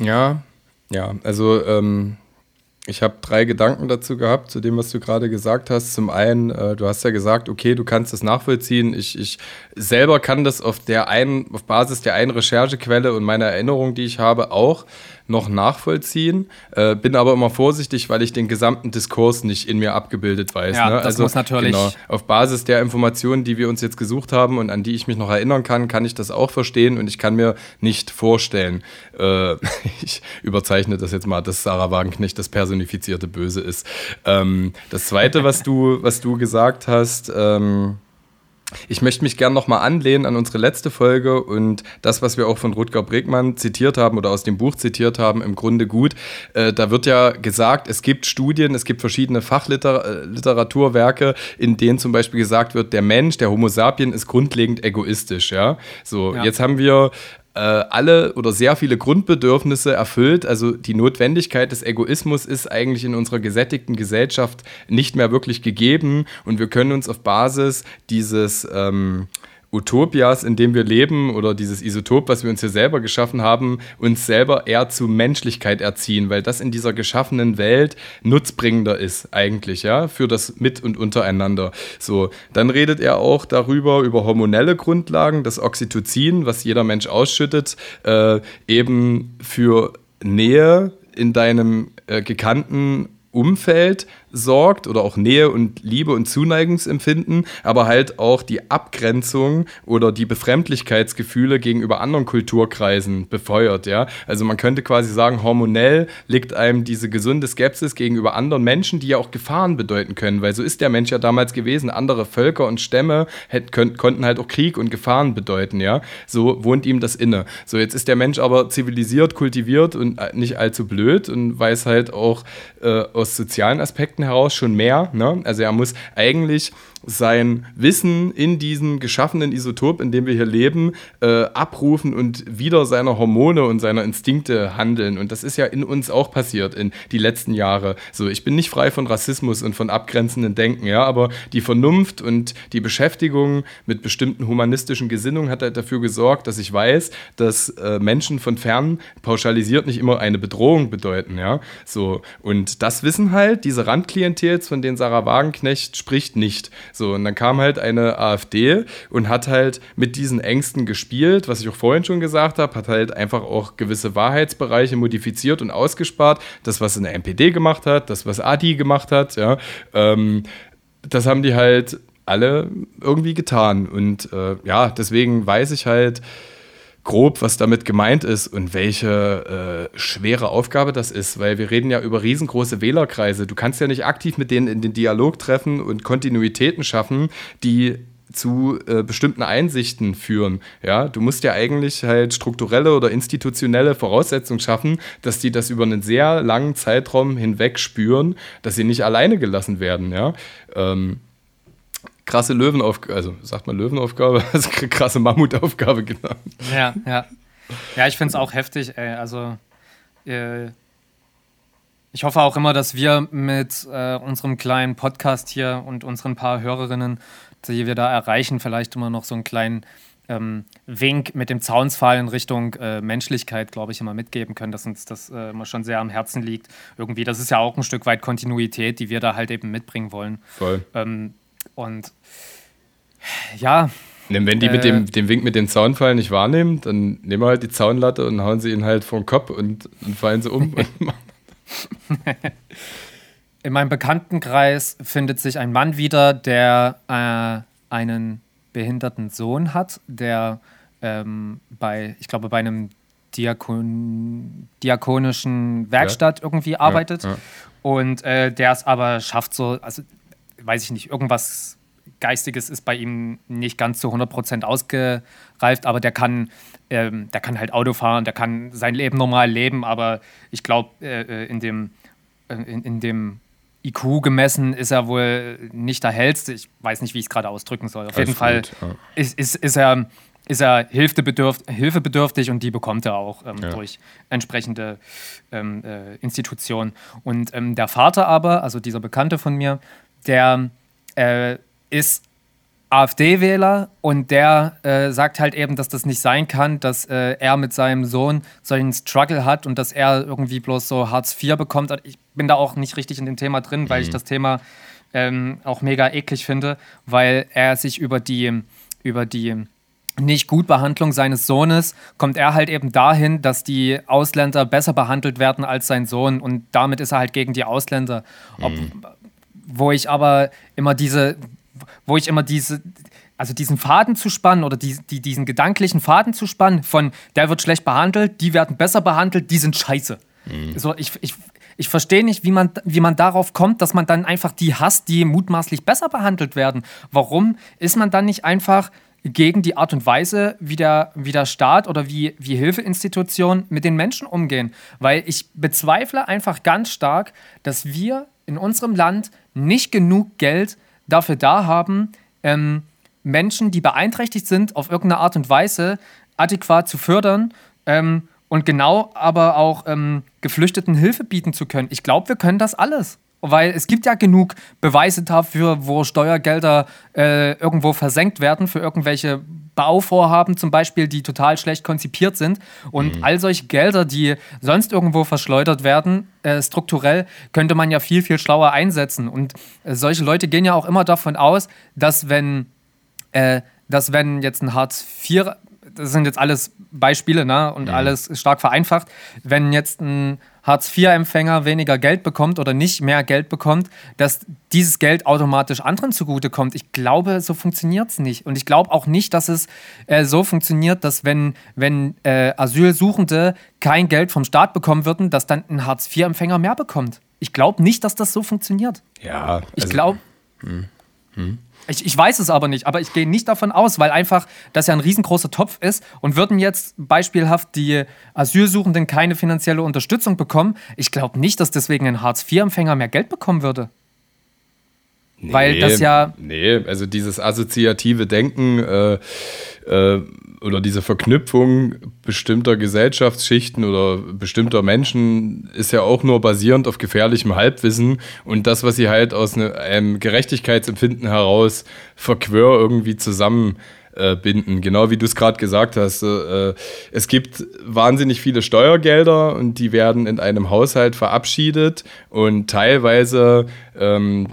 Speaker 1: Ja, ja, also ähm, ich habe drei Gedanken dazu gehabt, zu dem, was du gerade gesagt hast. Zum einen, äh, du hast ja gesagt, okay, du kannst das nachvollziehen. Ich, ich selber kann das auf der einen, auf Basis der einen Recherchequelle und meiner Erinnerung, die ich habe, auch noch nachvollziehen. Äh, bin aber immer vorsichtig, weil ich den gesamten Diskurs nicht in mir abgebildet weiß.
Speaker 3: Ja, ne? das also, muss natürlich. Genau,
Speaker 1: auf Basis der Informationen, die wir uns jetzt gesucht haben und an die ich mich noch erinnern kann, kann ich das auch verstehen und ich kann mir nicht vorstellen, äh, ich überzeichne das jetzt mal, dass Sarah Wagenknecht das personifizierte Böse ist. Ähm, das zweite, was du, was du gesagt hast, ähm, ich möchte mich gerne nochmal anlehnen an unsere letzte Folge und das, was wir auch von Rutger Bregmann zitiert haben oder aus dem Buch zitiert haben, im Grunde gut. Äh, da wird ja gesagt, es gibt Studien, es gibt verschiedene Fachliteraturwerke, äh, in denen zum Beispiel gesagt wird, der Mensch, der Homo sapien, ist grundlegend egoistisch. Ja? So, ja. jetzt haben wir alle oder sehr viele Grundbedürfnisse erfüllt. Also die Notwendigkeit des Egoismus ist eigentlich in unserer gesättigten Gesellschaft nicht mehr wirklich gegeben und wir können uns auf Basis dieses ähm, Utopias, in dem wir leben, oder dieses Isotop, was wir uns hier selber geschaffen haben, uns selber eher zu Menschlichkeit erziehen, weil das in dieser geschaffenen Welt nutzbringender ist, eigentlich, ja, für das Mit- und Untereinander. So, dann redet er auch darüber, über hormonelle Grundlagen, das Oxytocin, was jeder Mensch ausschüttet, äh, eben für Nähe in deinem äh, gekannten Umfeld sorgt oder auch Nähe und Liebe und Zuneigungsempfinden, aber halt auch die Abgrenzung oder die Befremdlichkeitsgefühle gegenüber anderen Kulturkreisen befeuert, ja. Also man könnte quasi sagen, hormonell liegt einem diese gesunde Skepsis gegenüber anderen Menschen, die ja auch Gefahren bedeuten können, weil so ist der Mensch ja damals gewesen. Andere Völker und Stämme hätten, können, konnten halt auch Krieg und Gefahren bedeuten, ja. So wohnt ihm das inne. So, jetzt ist der Mensch aber zivilisiert, kultiviert und äh, nicht allzu blöd und weiß halt auch äh, aus sozialen Aspekten heraus schon mehr. Ne? Also er muss eigentlich sein Wissen in diesem geschaffenen Isotop, in dem wir hier leben, äh, abrufen und wieder seiner Hormone und seiner Instinkte handeln. Und das ist ja in uns auch passiert in die letzten Jahre. So, ich bin nicht frei von Rassismus und von abgrenzenden Denken, ja, aber die Vernunft und die Beschäftigung mit bestimmten humanistischen Gesinnungen hat halt dafür gesorgt, dass ich weiß, dass äh, Menschen von fern pauschalisiert nicht immer eine Bedrohung bedeuten, ja. So, und das wissen halt diese Randklientels, von denen Sarah Wagenknecht spricht, nicht. So, und dann kam halt eine AfD und hat halt mit diesen Ängsten gespielt, was ich auch vorhin schon gesagt habe, hat halt einfach auch gewisse Wahrheitsbereiche modifiziert und ausgespart. Das, was eine NPD gemacht hat, das, was Adi gemacht hat, ja, ähm, das haben die halt alle irgendwie getan. Und äh, ja, deswegen weiß ich halt, grob, was damit gemeint ist und welche äh, schwere Aufgabe das ist, weil wir reden ja über riesengroße Wählerkreise. Du kannst ja nicht aktiv mit denen in den Dialog treffen und Kontinuitäten schaffen, die zu äh, bestimmten Einsichten führen. Ja, du musst ja eigentlich halt strukturelle oder institutionelle Voraussetzungen schaffen, dass die das über einen sehr langen Zeitraum hinweg spüren, dass sie nicht alleine gelassen werden. Ja, ähm, krasse Löwenaufgabe, also sagt man Löwenaufgabe, also krasse Mammutaufgabe genannt.
Speaker 3: Ja, ja. Ja, ich finde es auch heftig, ey. Also, äh, ich hoffe auch immer, dass wir mit äh, unserem kleinen Podcast hier und unseren paar Hörerinnen, die wir da erreichen, vielleicht immer noch so einen kleinen ähm, Wink mit dem Zaunsfall in Richtung äh, Menschlichkeit, glaube ich, immer mitgeben können, dass uns das äh, immer schon sehr am Herzen liegt. Irgendwie, das ist ja auch ein Stück weit Kontinuität, die wir da halt eben mitbringen wollen.
Speaker 1: Voll.
Speaker 3: Ähm, und ja.
Speaker 1: Wenn die äh, mit dem, dem Wink mit dem Zaunfall nicht wahrnehmen, dann nehmen wir halt die Zaunlatte und hauen sie ihn halt vor den Kopf und dann fallen sie um.
Speaker 3: In meinem Bekanntenkreis findet sich ein Mann wieder, der äh, einen behinderten Sohn hat, der ähm, bei, ich glaube, bei einem Diakon diakonischen Werkstatt ja. irgendwie arbeitet. Ja, ja. Und äh, der es aber schafft, so, also weiß ich nicht, irgendwas Geistiges ist bei ihm nicht ganz zu 100% ausgereift, aber der kann, ähm, der kann halt Auto fahren, der kann sein Leben normal leben, aber ich glaube, äh, äh, in dem, äh, in, in dem IQ gemessen ist er wohl nicht der hellste. Ich weiß nicht, wie ich es gerade ausdrücken soll. Auf Alles jeden Fall ja. ist, ist, ist, er, ist er hilfebedürftig und die bekommt er auch ähm, ja. durch entsprechende ähm, äh, Institutionen. Und ähm, der Vater aber, also dieser Bekannte von mir, der äh, ist AfD-Wähler und der äh, sagt halt eben, dass das nicht sein kann, dass äh, er mit seinem Sohn solchen Struggle hat und dass er irgendwie bloß so Hartz IV bekommt. Ich bin da auch nicht richtig in dem Thema drin, weil mhm. ich das Thema ähm, auch mega eklig finde, weil er sich über die, über die Nicht-Gut-Behandlung seines Sohnes kommt er halt eben dahin, dass die Ausländer besser behandelt werden als sein Sohn und damit ist er halt gegen die Ausländer. Ob, mhm. Wo ich aber immer diese, wo ich immer diese, also diesen Faden zu spannen oder die, die, diesen gedanklichen Faden zu spannen von der wird schlecht behandelt, die werden besser behandelt, die sind scheiße. Mhm. So, ich, ich, ich verstehe nicht, wie man, wie man darauf kommt, dass man dann einfach die hasst, die mutmaßlich besser behandelt werden. Warum ist man dann nicht einfach gegen die Art und Weise, wie der, wie der Staat oder wie, wie Hilfeinstitutionen mit den Menschen umgehen? Weil ich bezweifle einfach ganz stark, dass wir in unserem Land nicht genug Geld dafür da haben, ähm, Menschen, die beeinträchtigt sind, auf irgendeine Art und Weise adäquat zu fördern ähm, und genau aber auch ähm, Geflüchteten Hilfe bieten zu können. Ich glaube, wir können das alles. Weil es gibt ja genug Beweise dafür, wo Steuergelder äh, irgendwo versenkt werden für irgendwelche Bauvorhaben zum Beispiel, die total schlecht konzipiert sind. Und mhm. all solche Gelder, die sonst irgendwo verschleudert werden, äh, strukturell, könnte man ja viel, viel schlauer einsetzen. Und äh, solche Leute gehen ja auch immer davon aus, dass wenn, äh, dass wenn jetzt ein Hartz IV das sind jetzt alles Beispiele ne? und mhm. alles stark vereinfacht. Wenn jetzt ein Hartz-IV-Empfänger weniger Geld bekommt oder nicht mehr Geld bekommt, dass dieses Geld automatisch anderen zugutekommt. Ich glaube, so funktioniert es nicht. Und ich glaube auch nicht, dass es äh, so funktioniert, dass wenn, wenn äh, Asylsuchende kein Geld vom Staat bekommen würden, dass dann ein Hartz-IV-Empfänger mehr bekommt. Ich glaube nicht, dass das so funktioniert.
Speaker 1: Ja.
Speaker 3: Also, ich glaube. Hm, hm. Ich, ich weiß es aber nicht, aber ich gehe nicht davon aus, weil einfach das ja ein riesengroßer Topf ist und würden jetzt beispielhaft die Asylsuchenden keine finanzielle Unterstützung bekommen, ich glaube nicht, dass deswegen ein Hartz-IV-Empfänger mehr Geld bekommen würde.
Speaker 1: Nee, weil das ja. Nee, also dieses assoziative Denken, äh, äh, oder diese Verknüpfung bestimmter Gesellschaftsschichten oder bestimmter Menschen ist ja auch nur basierend auf gefährlichem Halbwissen und das, was sie halt aus ne, einem Gerechtigkeitsempfinden heraus verquer irgendwie zusammen äh, binden. Genau wie du es gerade gesagt hast. Äh, es gibt wahnsinnig viele Steuergelder und die werden in einem Haushalt verabschiedet und teilweise ähm,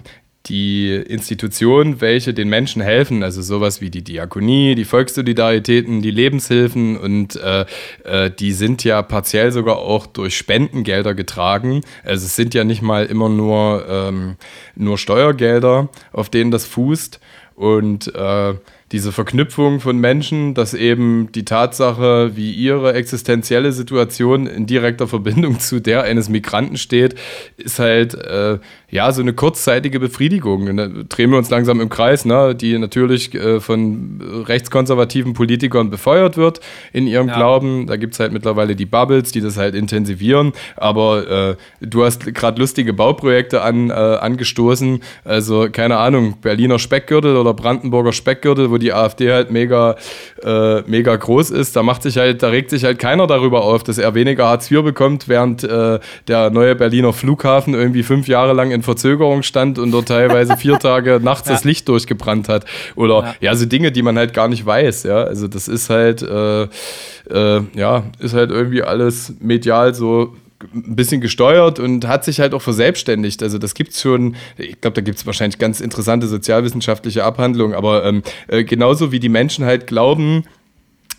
Speaker 1: die Institutionen, welche den Menschen helfen, also sowas wie die Diakonie, die Volkssolidaritäten, die Lebenshilfen und äh, äh, die sind ja partiell sogar auch durch Spendengelder getragen. Also es sind ja nicht mal immer nur, ähm, nur Steuergelder, auf denen das fußt. Und äh, diese Verknüpfung von Menschen, dass eben die Tatsache, wie ihre existenzielle Situation in direkter Verbindung zu der eines Migranten steht, ist halt äh, ja so eine kurzzeitige Befriedigung. Und da drehen wir uns langsam im Kreis, ne? die natürlich äh, von rechtskonservativen Politikern befeuert wird in ihrem ja. Glauben. Da gibt es halt mittlerweile die Bubbles, die das halt intensivieren. Aber äh, du hast gerade lustige Bauprojekte an, äh, angestoßen. Also keine Ahnung, Berliner Speckgürtel oder Brandenburger Speckgürtel, wo die AfD halt mega, äh, mega groß ist, da macht sich halt, da regt sich halt keiner darüber auf, dass er weniger Hartz IV bekommt, während äh, der neue Berliner Flughafen irgendwie fünf Jahre lang in Verzögerung stand und dort teilweise vier Tage nachts ja. das Licht durchgebrannt hat. Oder ja. ja. so Dinge, die man halt gar nicht weiß, ja. Also das ist halt, äh, äh ja, ist halt irgendwie alles medial so ein bisschen gesteuert und hat sich halt auch verselbstständigt. Also das gibt es schon, ich glaube, da gibt es wahrscheinlich ganz interessante sozialwissenschaftliche Abhandlungen, aber ähm, äh, genauso wie die Menschen halt glauben,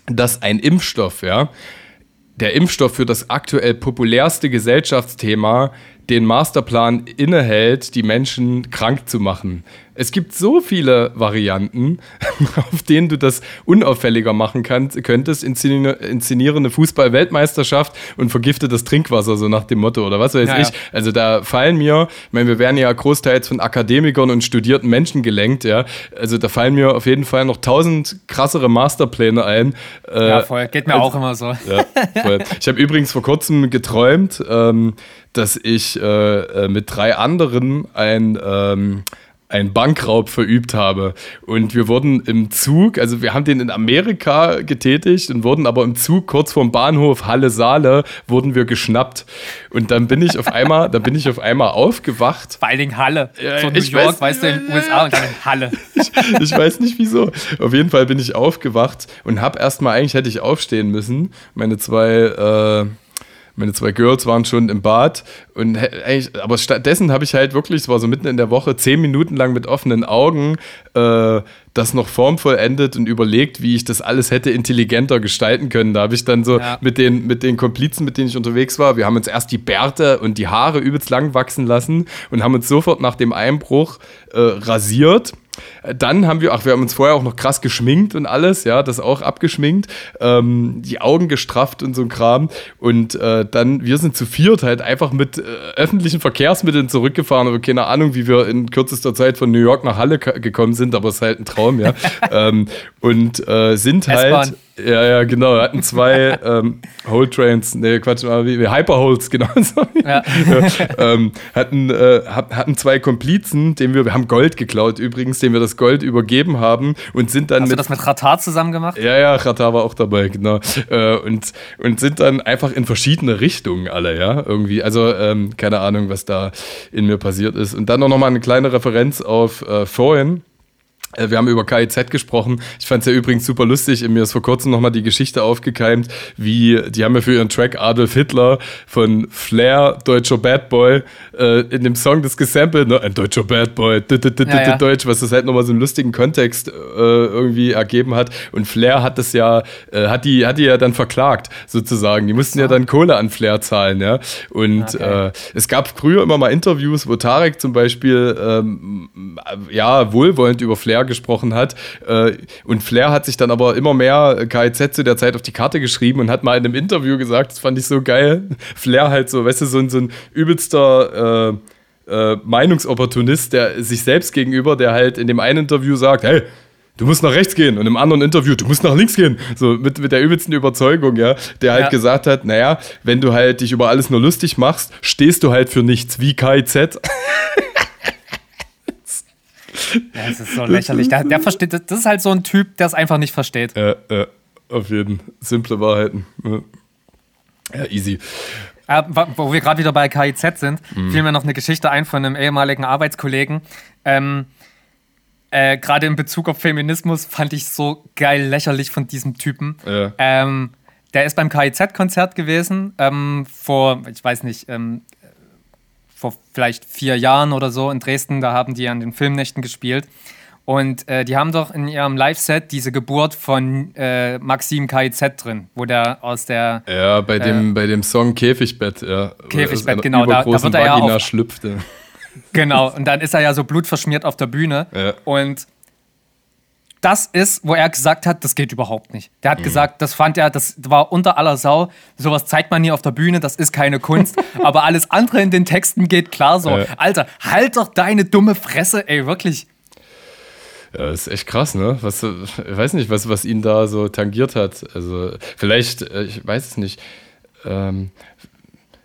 Speaker 1: dass ein Impfstoff, ja, der Impfstoff für das aktuell populärste Gesellschaftsthema den Masterplan innehält, die Menschen krank zu machen. Es gibt so viele Varianten, auf denen du das unauffälliger machen kannst, könntest. Inszeniere eine Fußball-Weltmeisterschaft und vergifte das Trinkwasser, so nach dem Motto oder was weiß ja, ich. Ja. Also da fallen mir, ich meine, wir werden ja großteils von Akademikern und studierten Menschen gelenkt, ja. Also da fallen mir auf jeden Fall noch tausend krassere Masterpläne ein.
Speaker 3: Äh, ja, voll. Geht mir also, auch immer so. Ja.
Speaker 1: Ich habe übrigens vor kurzem geträumt, ähm, dass ich äh, äh, mit drei anderen ein, ähm, einen Bankraub verübt habe. Und wir wurden im Zug, also wir haben den in Amerika getätigt und wurden aber im Zug kurz vorm Bahnhof Halle-Saale wurden wir geschnappt. Und dann bin ich auf einmal, dann bin ich auf einmal aufgewacht.
Speaker 3: Vor allen Dingen Halle. Ja, so New York, weiß, weißt du, in den USA und dann in Halle.
Speaker 1: Ich, ich, weiß nicht wieso. Auf jeden Fall bin ich aufgewacht und habe erstmal, eigentlich hätte ich aufstehen müssen. Meine zwei, äh, meine zwei Girls waren schon im Bad und eigentlich, aber stattdessen habe ich halt wirklich, es war so mitten in der Woche, zehn Minuten lang mit offenen Augen äh, das noch formvollendet und überlegt, wie ich das alles hätte intelligenter gestalten können. Da habe ich dann so ja. mit, den, mit den Komplizen, mit denen ich unterwegs war, wir haben uns erst die Bärte und die Haare übelst lang wachsen lassen und haben uns sofort nach dem Einbruch äh, rasiert dann haben wir, ach, wir haben uns vorher auch noch krass geschminkt und alles, ja, das auch abgeschminkt, ähm, die Augen gestrafft und so ein Kram. Und äh, dann, wir sind zu viert halt einfach mit äh, öffentlichen Verkehrsmitteln zurückgefahren, aber keine Ahnung, wie wir in kürzester Zeit von New York nach Halle gekommen sind, aber es ist halt ein Traum, ja. ähm, und äh, sind halt. Ja, ja, genau. Wir hatten zwei ähm, Hole Trains, nee, Quatsch, wie Hyperholes, genau. Ja. ähm, hatten, äh, hatten zwei Komplizen, denen wir, wir haben Gold geklaut übrigens, dem wir das Gold übergeben haben und sind dann.
Speaker 3: Hast mit, du das mit Ratar zusammen gemacht?
Speaker 1: Ja, ja, Ratar war auch dabei, genau. Äh, und, und sind dann einfach in verschiedene Richtungen alle, ja, irgendwie. Also, ähm, keine Ahnung, was da in mir passiert ist. Und dann noch mal eine kleine Referenz auf äh, vorhin wir haben über KIZ gesprochen. Ich fand es ja übrigens super lustig. Mir ist vor kurzem nochmal die Geschichte aufgekeimt, wie die haben ja für ihren Track Adolf Hitler von Flair, deutscher Bad Boy, äh, in dem Song das gesampelt, ne? ein deutscher Bad Boy, Deutsch, was das halt nochmal so einen lustigen Kontext äh, irgendwie ergeben hat. Und Flair hat das ja, äh, hat die, hat die ja dann verklagt, sozusagen. Die mussten ja dann Kohle an Flair zahlen, ja. Und okay. Äh, es gab früher immer mal Interviews, wo Tarek zum Beispiel ähm, ja wohlwollend über Flair gesprochen hat. Äh, und Flair hat sich dann aber immer mehr KIZ zu der Zeit auf die Karte geschrieben und hat mal in einem Interview gesagt, das fand ich so geil. Flair halt so, weißt du, so, so ein übelster äh, äh, Meinungsopportunist, der sich selbst gegenüber, der halt in dem einen Interview sagt, hey, du musst nach rechts gehen und im anderen Interview, du musst nach links gehen. So mit, mit der übelsten Überzeugung, ja. Der halt ja. gesagt hat, naja, wenn du halt dich über alles nur lustig machst, stehst du halt für nichts, wie KIZ.
Speaker 3: Ja, das ist so lächerlich. Der, der, versteht, das ist halt so ein Typ, der es einfach nicht versteht.
Speaker 1: Ja, ja, auf jeden. Simple Wahrheiten. Ja, easy.
Speaker 3: Äh, wo wir gerade wieder bei KIZ sind, mhm. fiel mir noch eine Geschichte ein von einem ehemaligen Arbeitskollegen. Ähm, äh, gerade in Bezug auf Feminismus fand ich so geil lächerlich von diesem Typen. Ja. Ähm, der ist beim KIZ-Konzert gewesen, ähm, vor, ich weiß nicht, ähm, vor vielleicht vier Jahren oder so in Dresden, da haben die an den Filmnächten gespielt. Und äh, die haben doch in ihrem Live-Set diese Geburt von äh, Maxim KIZ drin, wo der aus der.
Speaker 1: Ja, bei, dem, äh, bei dem Song Käfigbett, ja.
Speaker 3: Käfigbett, genau. Da, da wird er ja auch,
Speaker 1: schlüpfte.
Speaker 3: Genau, und dann ist er ja so blutverschmiert auf der Bühne. Ja. Und das ist, wo er gesagt hat, das geht überhaupt nicht. Der hat mhm. gesagt, das fand er, das war unter aller Sau. Sowas zeigt man hier auf der Bühne, das ist keine Kunst. aber alles andere in den Texten geht klar so. Äh. Alter, halt doch deine dumme Fresse, ey, wirklich.
Speaker 1: Ja, ist echt krass, ne? Was, ich weiß nicht, was, was ihn da so tangiert hat. Also, vielleicht, äh, ich weiß es nicht. Ähm,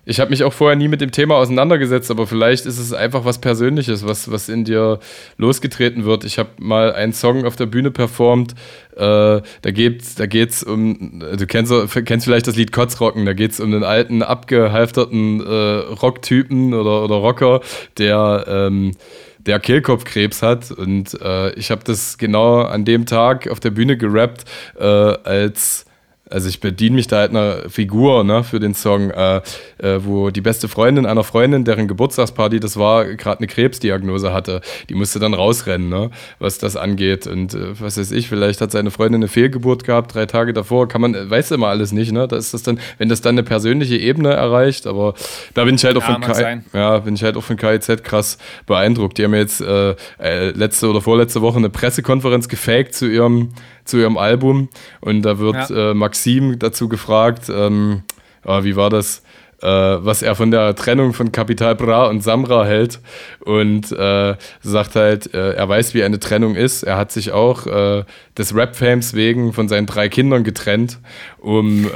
Speaker 1: ich habe mich auch vorher nie mit dem Thema auseinandergesetzt, aber vielleicht ist es einfach was Persönliches, was, was in dir losgetreten wird. Ich habe mal einen Song auf der Bühne performt, äh, da geht es da geht's um, du kennst, kennst vielleicht das Lied Kotzrocken, da geht es um einen alten, abgehalfterten äh, Rocktypen oder, oder Rocker, der, ähm, der Kehlkopfkrebs hat. Und äh, ich habe das genau an dem Tag auf der Bühne gerappt, äh, als also ich bediene mich da halt einer Figur ne, für den Song, äh, äh, wo die beste Freundin einer Freundin, deren Geburtstagsparty das war, gerade eine Krebsdiagnose hatte. Die musste dann rausrennen, ne, was das angeht. Und äh, was weiß ich, vielleicht hat seine Freundin eine Fehlgeburt gehabt, drei Tage davor. Kann man, weiß immer alles nicht, ne? Da ist das dann, wenn das dann eine persönliche Ebene erreicht, aber da bin ich halt auch ja, von Kai, ja, bin ich halt auch von KIZ krass beeindruckt. Die haben jetzt äh, äh, letzte oder vorletzte Woche eine Pressekonferenz gefaked zu ihrem zu ihrem Album und da wird ja. äh, Maxim dazu gefragt, ähm, oh, wie war das? Äh, was er von der Trennung von Capital Bra und Samra hält und äh, sagt halt, äh, er weiß, wie eine Trennung ist. Er hat sich auch äh, des Rap-Fames wegen von seinen drei Kindern getrennt, um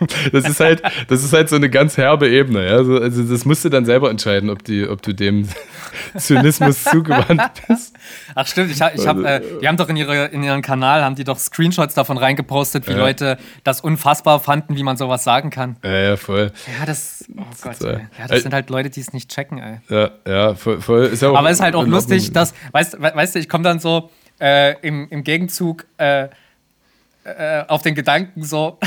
Speaker 1: das ist halt, das ist halt so eine ganz herbe Ebene. Ja? Also, also das musst du dann selber entscheiden, ob, die, ob du dem Zynismus zugewandt bist.
Speaker 3: Ach stimmt, ich, ich hab, äh, die haben doch in, ihre, in ihren Kanal, haben die doch Screenshots davon reingepostet, wie ja. Leute das unfassbar fanden, wie man sowas sagen kann.
Speaker 1: Ja, ja, voll.
Speaker 3: Ja, das, oh Gott, so. ey. Ja, das äh, sind halt Leute, die es nicht checken, ey.
Speaker 1: Ja, ja, voll. voll ist ja auch
Speaker 3: Aber es ist halt auch lustig, dass, weißt, weißt du, ich komme dann so äh, im, im Gegenzug äh, äh, auf den Gedanken so,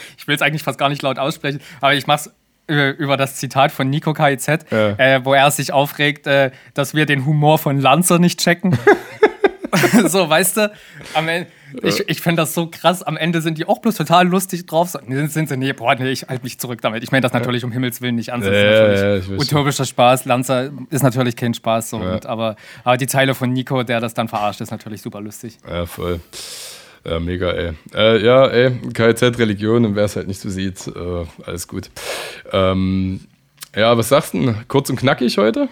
Speaker 3: ich will es eigentlich fast gar nicht laut aussprechen, aber ich mach's über das Zitat von Nico KIZ, ja. äh, wo er sich aufregt, äh, dass wir den Humor von Lanzer nicht checken. so, weißt du, am Ende, ich, ich finde das so krass. Am Ende sind die auch bloß total lustig drauf. Sind, sind sie, nee, boah, nee, ich halte mich zurück damit. Ich meine das natürlich um Himmels Willen nicht an. Das ja, ja, utopischer Spaß. Lanzer ist natürlich kein Spaß. So, und, aber, aber die Zeile von Nico, der das dann verarscht, ist natürlich super lustig.
Speaker 1: Ja, voll. Ja, mega, ey. Äh, ja, ey, KZ-Religion und wer es halt nicht so sieht, äh, alles gut. Ähm, ja, was sagst du denn? Kurz und knackig heute?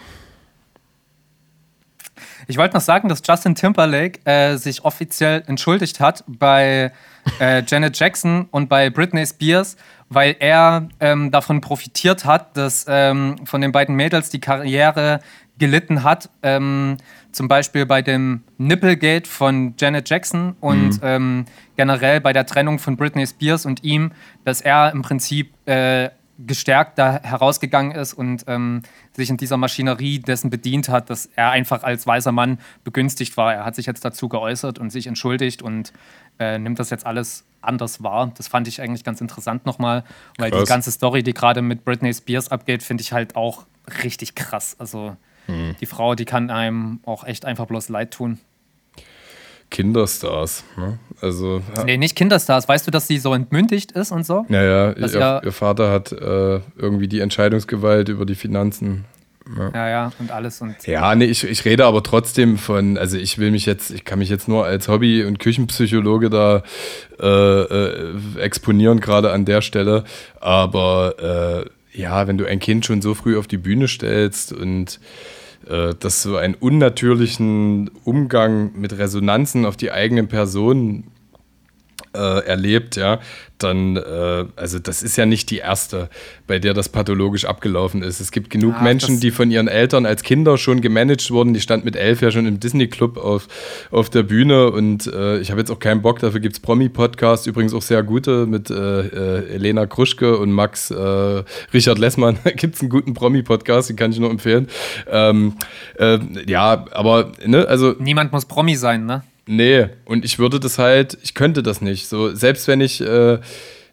Speaker 3: Ich wollte noch sagen, dass Justin Timberlake äh, sich offiziell entschuldigt hat bei äh, Janet Jackson und bei Britney Spears, weil er ähm, davon profitiert hat, dass ähm, von den beiden Mädels die Karriere gelitten hat. Ähm, zum Beispiel bei dem Nipplegate von Janet Jackson und mhm. ähm, generell bei der Trennung von Britney Spears und ihm, dass er im Prinzip äh, gestärkt da herausgegangen ist und ähm, sich in dieser Maschinerie dessen bedient hat, dass er einfach als weißer Mann begünstigt war. Er hat sich jetzt dazu geäußert und sich entschuldigt und äh, nimmt das jetzt alles anders wahr. Das fand ich eigentlich ganz interessant nochmal, weil krass. die ganze Story, die gerade mit Britney Spears abgeht, finde ich halt auch richtig krass. Also Mhm. Die Frau, die kann einem auch echt einfach bloß leid tun.
Speaker 1: Kinderstars, ne? Also.
Speaker 3: Ja. Nee, nicht Kinderstars. Weißt du, dass sie so entmündigt ist und so?
Speaker 1: Ja, ja. Ihr, ihr, Vater hat äh, irgendwie die Entscheidungsgewalt über die Finanzen.
Speaker 3: Ja. ja, ja, und alles. Und
Speaker 1: ja, nee, ich, ich rede aber trotzdem von, also ich will mich jetzt, ich kann mich jetzt nur als Hobby- und Küchenpsychologe da äh, äh, exponieren, gerade an der Stelle. Aber äh, ja, wenn du ein Kind schon so früh auf die Bühne stellst und äh, dass so einen unnatürlichen Umgang mit Resonanzen auf die eigene Person äh, erlebt, ja, dann, äh, also das ist ja nicht die erste, bei der das pathologisch abgelaufen ist. Es gibt genug Ach, Menschen, die von ihren Eltern als Kinder schon gemanagt wurden. Die stand mit elf ja schon im Disney-Club auf, auf der Bühne und äh, ich habe jetzt auch keinen Bock, dafür gibt es Promi-Podcasts, übrigens auch sehr gute mit äh, äh Elena Kruschke und Max äh, Richard Lessmann. da gibt es einen guten Promi-Podcast, den kann ich nur empfehlen. Ähm, äh, ja, aber, ne, also.
Speaker 3: Niemand muss Promi sein, ne?
Speaker 1: Nee, und ich würde das halt, ich könnte das nicht. So, selbst wenn ich äh,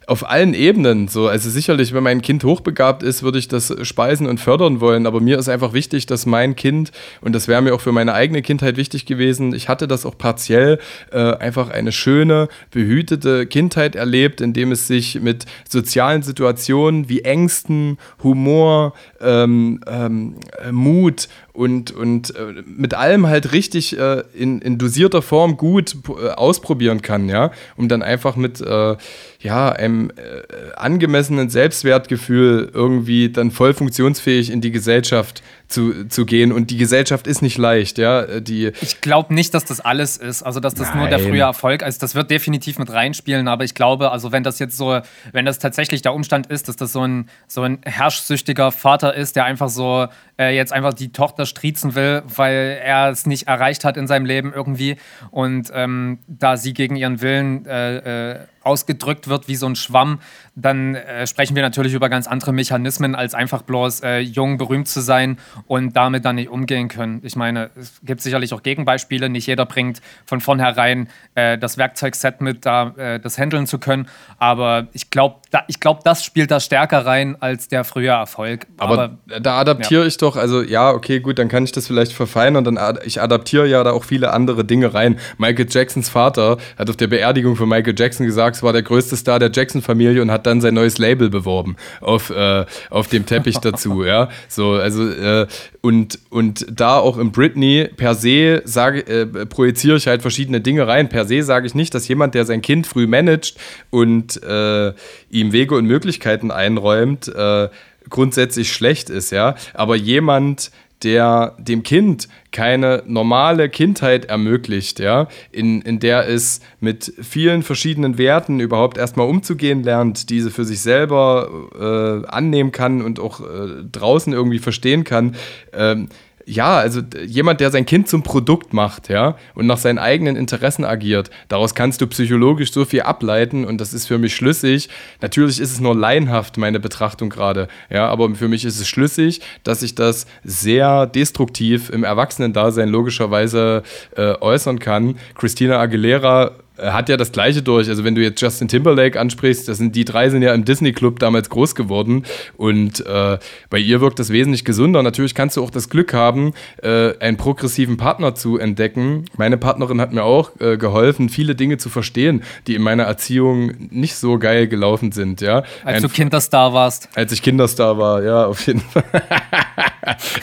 Speaker 1: auf allen Ebenen so, also sicherlich, wenn mein Kind hochbegabt ist, würde ich das speisen und fördern wollen, aber mir ist einfach wichtig, dass mein Kind, und das wäre mir auch für meine eigene Kindheit wichtig gewesen, ich hatte das auch partiell, äh, einfach eine schöne, behütete Kindheit erlebt, indem es sich mit sozialen Situationen wie Ängsten, Humor, ähm, ähm, Mut und, und äh, mit allem halt richtig äh, in, in dosierter Form gut äh, ausprobieren kann, ja, um dann einfach mit äh, ja, einem äh, angemessenen Selbstwertgefühl irgendwie dann voll funktionsfähig in die Gesellschaft zu, zu gehen. Und die Gesellschaft ist nicht leicht, ja. Die
Speaker 3: ich glaube nicht, dass das alles ist. Also, dass das Nein. nur der frühe Erfolg ist. Das wird definitiv mit reinspielen, aber ich glaube, also wenn das jetzt so, wenn das tatsächlich der Umstand ist, dass das so ein, so ein herrschsüchtiger Vater ist, der einfach so äh, jetzt einfach die Tochter striezen will, weil er es nicht erreicht hat in seinem Leben irgendwie. Und ähm, da sie gegen ihren Willen äh, äh, ausgedrückt wird wie so ein Schwamm, dann äh, sprechen wir natürlich über ganz andere Mechanismen, als einfach bloß äh, jung, berühmt zu sein und damit dann nicht umgehen können. Ich meine, es gibt sicherlich auch Gegenbeispiele. Nicht jeder bringt von vornherein äh, das Werkzeugset mit, da äh, das handeln zu können. Aber ich glaube, da, glaub, das spielt da stärker rein als der frühe Erfolg.
Speaker 1: Aber, Aber da adaptiere ja. ich doch, also ja, okay, gut, dann kann ich das vielleicht verfeinern. Dann ad ich adaptiere ja da auch viele andere Dinge rein. Michael Jacksons Vater hat auf der Beerdigung von Michael Jackson gesagt, es war der größte Star der Jackson-Familie und hat dann sein neues Label beworben auf, äh, auf dem Teppich dazu. ja, so, also äh, und, und da auch in Britney per se sage, äh, projiziere ich halt verschiedene Dinge rein. Per se sage ich nicht, dass jemand, der sein Kind früh managt und äh, ihm Wege und Möglichkeiten einräumt, äh, grundsätzlich schlecht ist, ja. Aber jemand, der dem Kind keine normale Kindheit ermöglicht, ja, in, in der es mit vielen verschiedenen Werten überhaupt erstmal umzugehen lernt, diese für sich selber äh, annehmen kann und auch äh, draußen irgendwie verstehen kann. Ähm, ja, also jemand, der sein Kind zum Produkt macht, ja, und nach seinen eigenen Interessen agiert, daraus kannst du psychologisch so viel ableiten und das ist für mich schlüssig. Natürlich ist es nur laienhaft, meine Betrachtung gerade, ja, aber für mich ist es schlüssig, dass ich das sehr destruktiv im Erwachsenendasein logischerweise äh, äußern kann. Christina Aguilera hat ja das Gleiche durch. Also wenn du jetzt Justin Timberlake ansprichst, das sind die drei sind ja im Disney Club damals groß geworden und äh, bei ihr wirkt das wesentlich gesunder. Natürlich kannst du auch das Glück haben, äh, einen progressiven Partner zu entdecken. Meine Partnerin hat mir auch äh, geholfen, viele Dinge zu verstehen, die in meiner Erziehung nicht so geil gelaufen sind. Ja,
Speaker 3: als Ein, du Kinderstar warst.
Speaker 1: Als ich Kinderstar war, ja, auf jeden Fall.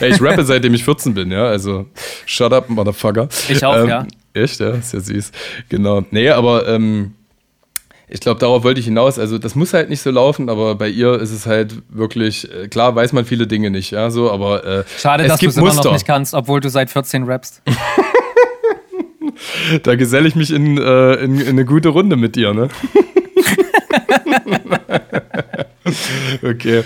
Speaker 1: ich rappe seitdem ich 14 bin, ja. Also shut up, motherfucker.
Speaker 3: Ich auch, ähm, ja.
Speaker 1: Echt, ja, ist ja süß. Genau. Nee, aber ähm, ich glaube, darauf wollte ich hinaus. Also, das muss halt nicht so laufen, aber bei ihr ist es halt wirklich, äh, klar, weiß man viele Dinge nicht, ja, so, aber. Äh,
Speaker 3: Schade, es dass du es immer noch nicht kannst, obwohl du seit 14 rappst.
Speaker 1: da geselle ich mich in, äh, in, in eine gute Runde mit dir, ne? okay.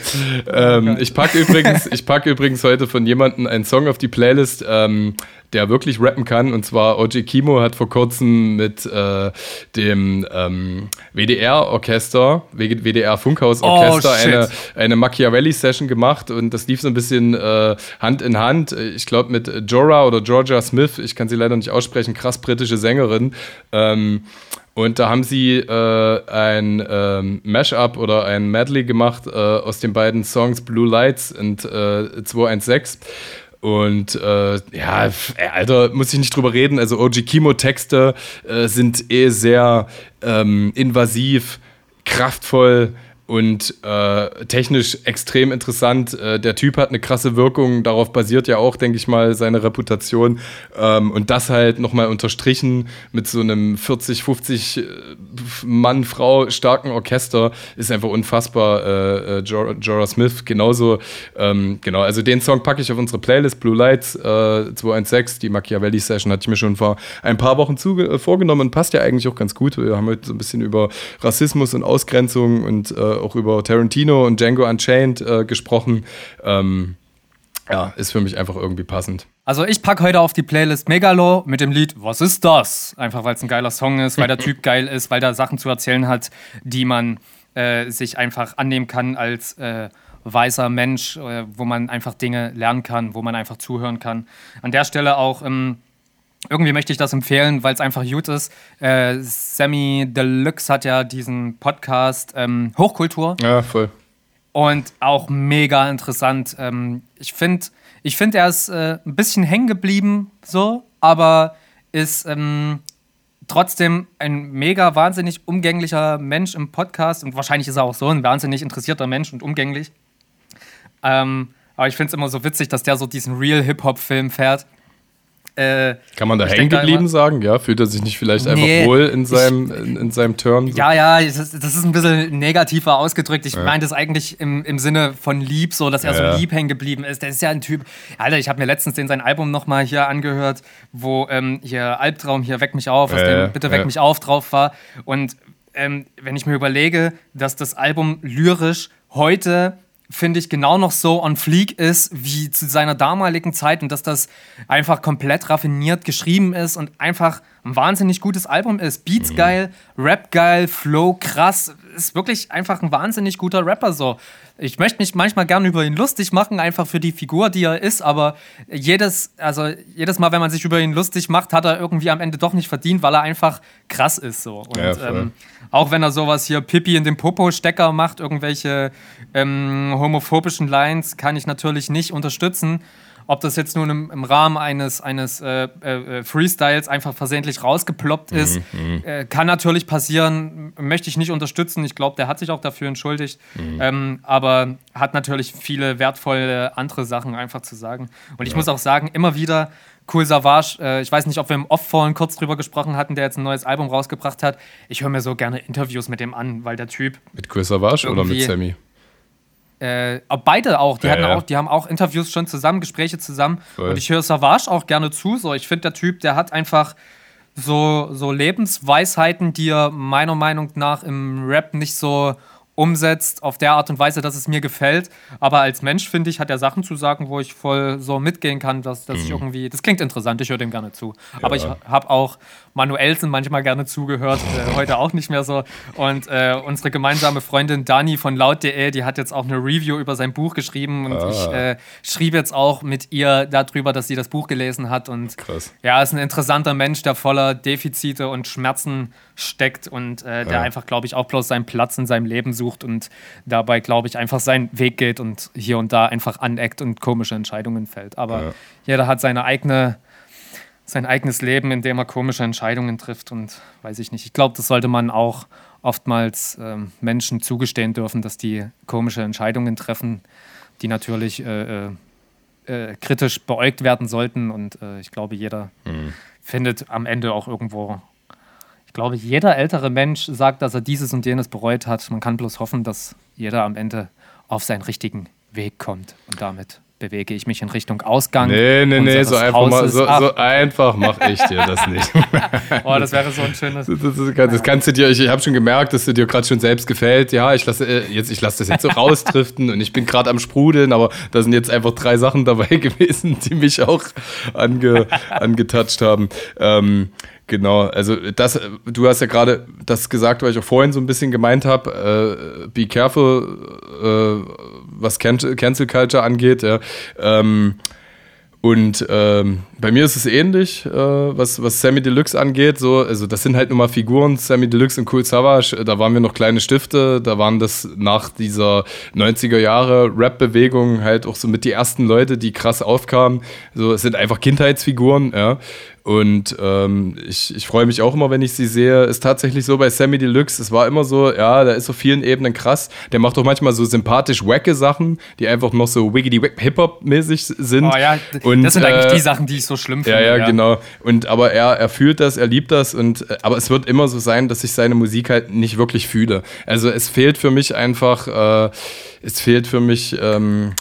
Speaker 1: Ähm, ich packe übrigens, pack übrigens heute von jemandem einen Song auf die Playlist, ähm, der wirklich rappen kann. Und zwar OJ Kimo hat vor kurzem mit äh, dem ähm, WDR-Orchester, WDR-Funkhaus-Orchester, oh, eine, eine Machiavelli-Session gemacht. Und das lief so ein bisschen äh, Hand in Hand. Ich glaube mit Jorah oder Georgia Smith, ich kann sie leider nicht aussprechen, krass britische Sängerin. Und da haben sie äh, ein ähm, Mashup oder ein Medley gemacht äh, aus den beiden Songs Blue Lights und äh, 216. Und äh, ja, Alter, muss ich nicht drüber reden. Also OG Kimo-Texte äh, sind eh sehr ähm, invasiv, kraftvoll und äh, technisch extrem interessant. Äh, der Typ hat eine krasse Wirkung, darauf basiert ja auch, denke ich mal, seine Reputation. Ähm, und das halt nochmal unterstrichen mit so einem 40, 50 äh, Mann, Frau starken Orchester ist einfach unfassbar. Äh, äh Jorah Smith genauso. Ähm, genau, also den Song packe ich auf unsere Playlist Blue Lights äh, 216. Die Machiavelli Session hatte ich mir schon vor ein paar Wochen äh, vorgenommen passt ja eigentlich auch ganz gut. Wir haben heute so ein bisschen über Rassismus und Ausgrenzung und äh, auch über Tarantino und Django Unchained äh, gesprochen. Ähm, ja, ist für mich einfach irgendwie passend.
Speaker 3: Also ich packe heute auf die Playlist Megalo mit dem Lied Was ist das? Einfach weil es ein geiler Song ist, weil der Typ geil ist, weil der Sachen zu erzählen hat, die man äh, sich einfach annehmen kann als äh, weißer Mensch, äh, wo man einfach Dinge lernen kann, wo man einfach zuhören kann. An der Stelle auch ähm, irgendwie möchte ich das empfehlen, weil es einfach gut ist. Äh, Sammy Deluxe hat ja diesen Podcast ähm, Hochkultur.
Speaker 1: Ja, voll.
Speaker 3: Und auch mega interessant. Ähm, ich finde, ich find, er ist äh, ein bisschen hängen geblieben, so, aber ist ähm, trotzdem ein mega wahnsinnig umgänglicher Mensch im Podcast. Und wahrscheinlich ist er auch so ein wahnsinnig interessierter Mensch und umgänglich. Ähm, aber ich finde es immer so witzig, dass der so diesen Real-Hip-Hop-Film fährt.
Speaker 1: Äh, Kann man da hängen geblieben sagen? Ja, fühlt er sich nicht vielleicht nee, einfach wohl in seinem, ich, in, in, seinem Turn?
Speaker 3: So? Ja, ja, das, das, ist ein bisschen negativer ausgedrückt. Ich ja. meine das eigentlich im, im Sinne von lieb, so dass er ja, so lieb hängen geblieben ist. Der ist ja ein Typ. Alter, ich habe mir letztens den sein Album nochmal hier angehört, wo ähm, hier Albtraum, hier Weck mich auf, aus dem Bitte Weck mich auf drauf war. Und ähm, wenn ich mir überlege, dass das Album lyrisch heute finde ich, genau noch so on fleek ist wie zu seiner damaligen Zeit und dass das einfach komplett raffiniert geschrieben ist und einfach ein wahnsinnig gutes Album ist. Beats mhm. geil, Rap geil, Flow krass. Ist wirklich einfach ein wahnsinnig guter Rapper so. Ich möchte mich manchmal gerne über ihn lustig machen, einfach für die Figur, die er ist, aber jedes, also jedes Mal, wenn man sich über ihn lustig macht, hat er irgendwie am Ende doch nicht verdient, weil er einfach krass ist so. Und ja, ähm, auch wenn er sowas hier Pippi in den Popo-Stecker macht, irgendwelche ähm, homophobischen Lines, kann ich natürlich nicht unterstützen. Ob das jetzt nun im, im Rahmen eines, eines äh, äh, Freestyles einfach versehentlich rausgeploppt ist, mhm, mhm, äh, kann natürlich passieren, möchte ich nicht unterstützen. Ich glaube, der hat sich auch dafür entschuldigt, mhm. ähm, aber hat natürlich viele wertvolle andere Sachen einfach zu sagen. Und ich ja. muss auch sagen, immer wieder, Cool Savage, äh, ich weiß nicht, ob wir im Off vorhin kurz drüber gesprochen hatten, der jetzt ein neues Album rausgebracht hat. Ich höre mir so gerne Interviews mit dem an, weil der Typ.
Speaker 1: Mit Cool Savage oder mit Sammy?
Speaker 3: Äh, beide auch. Die, ja, hatten ja. auch. die haben auch Interviews schon zusammen, Gespräche zusammen. Voll. Und ich höre Savage auch gerne zu. So, ich finde, der Typ, der hat einfach so, so Lebensweisheiten, die er meiner Meinung nach im Rap nicht so umsetzt auf der Art und Weise, dass es mir gefällt. Aber als Mensch, finde ich, hat er Sachen zu sagen, wo ich voll so mitgehen kann, dass, dass mhm. ich irgendwie. Das klingt interessant, ich höre dem gerne zu. Ja. Aber ich habe auch Manuelsen manchmal gerne zugehört, äh, heute auch nicht mehr so. Und äh, unsere gemeinsame Freundin Dani von laut.de, die hat jetzt auch eine Review über sein Buch geschrieben und ah. ich äh, schrieb jetzt auch mit ihr darüber, dass sie das Buch gelesen hat. Und Krass. ja, ist ein interessanter Mensch, der voller Defizite und Schmerzen steckt und äh, der ja. einfach, glaube ich, auch bloß seinen Platz in seinem Leben sucht und dabei, glaube ich, einfach seinen Weg geht und hier und da einfach aneckt und komische Entscheidungen fällt. Aber ja. jeder hat seine eigene sein eigenes Leben, in dem er komische Entscheidungen trifft und weiß ich nicht. Ich glaube, das sollte man auch oftmals ähm, Menschen zugestehen dürfen, dass die komische Entscheidungen treffen, die natürlich äh, äh, äh kritisch beäugt werden sollten. Und äh, ich glaube, jeder mhm. findet am Ende auch irgendwo, ich glaube, jeder ältere Mensch sagt, dass er dieses und jenes bereut hat. Man kann bloß hoffen, dass jeder am Ende auf seinen richtigen Weg kommt und damit bewege ich mich in Richtung Ausgang.
Speaker 1: Nee, nee, nee, so einfach, mal, so, so einfach mache ich dir das nicht.
Speaker 3: oh, das wäre so ein schönes. Das,
Speaker 1: das, das, das kannst du dir, ich, ich habe schon gemerkt, dass du dir gerade schon selbst gefällt. Ja, ich lasse äh, jetzt, ich lasse das jetzt so rausdriften und ich bin gerade am Sprudeln, aber da sind jetzt einfach drei Sachen dabei gewesen, die mich auch ange, angetatscht haben. Ähm, Genau, also das, du hast ja gerade das gesagt, weil ich auch vorhin so ein bisschen gemeint habe, äh, be careful, äh, was Cancel Culture angeht. Ja. Ähm, und ähm, bei mir ist es ähnlich, äh, was, was Sammy Deluxe angeht. So, also das sind halt nur mal Figuren, Sammy Deluxe und Cool Savage. Da waren wir noch kleine Stifte. Da waren das nach dieser 90er Jahre Rap-Bewegung halt auch so mit die ersten Leute, die krass aufkamen. So, es sind einfach Kindheitsfiguren, ja. Und ähm, ich, ich freue mich auch immer, wenn ich sie sehe. Ist tatsächlich so bei Sammy Deluxe. Es war immer so, ja, da ist auf vielen Ebenen krass. Der macht auch manchmal so sympathisch wacke Sachen, die einfach noch so wiggity Hip-Hop-mäßig sind. Oh ja,
Speaker 3: und, das sind äh, eigentlich die Sachen, die ich so schlimm finde.
Speaker 1: Ja, ja, ja, genau. Und aber er, er fühlt das, er liebt das. Und, äh, aber es wird immer so sein, dass ich seine Musik halt nicht wirklich fühle. Also es fehlt für mich einfach, äh, es fehlt für mich. Ähm,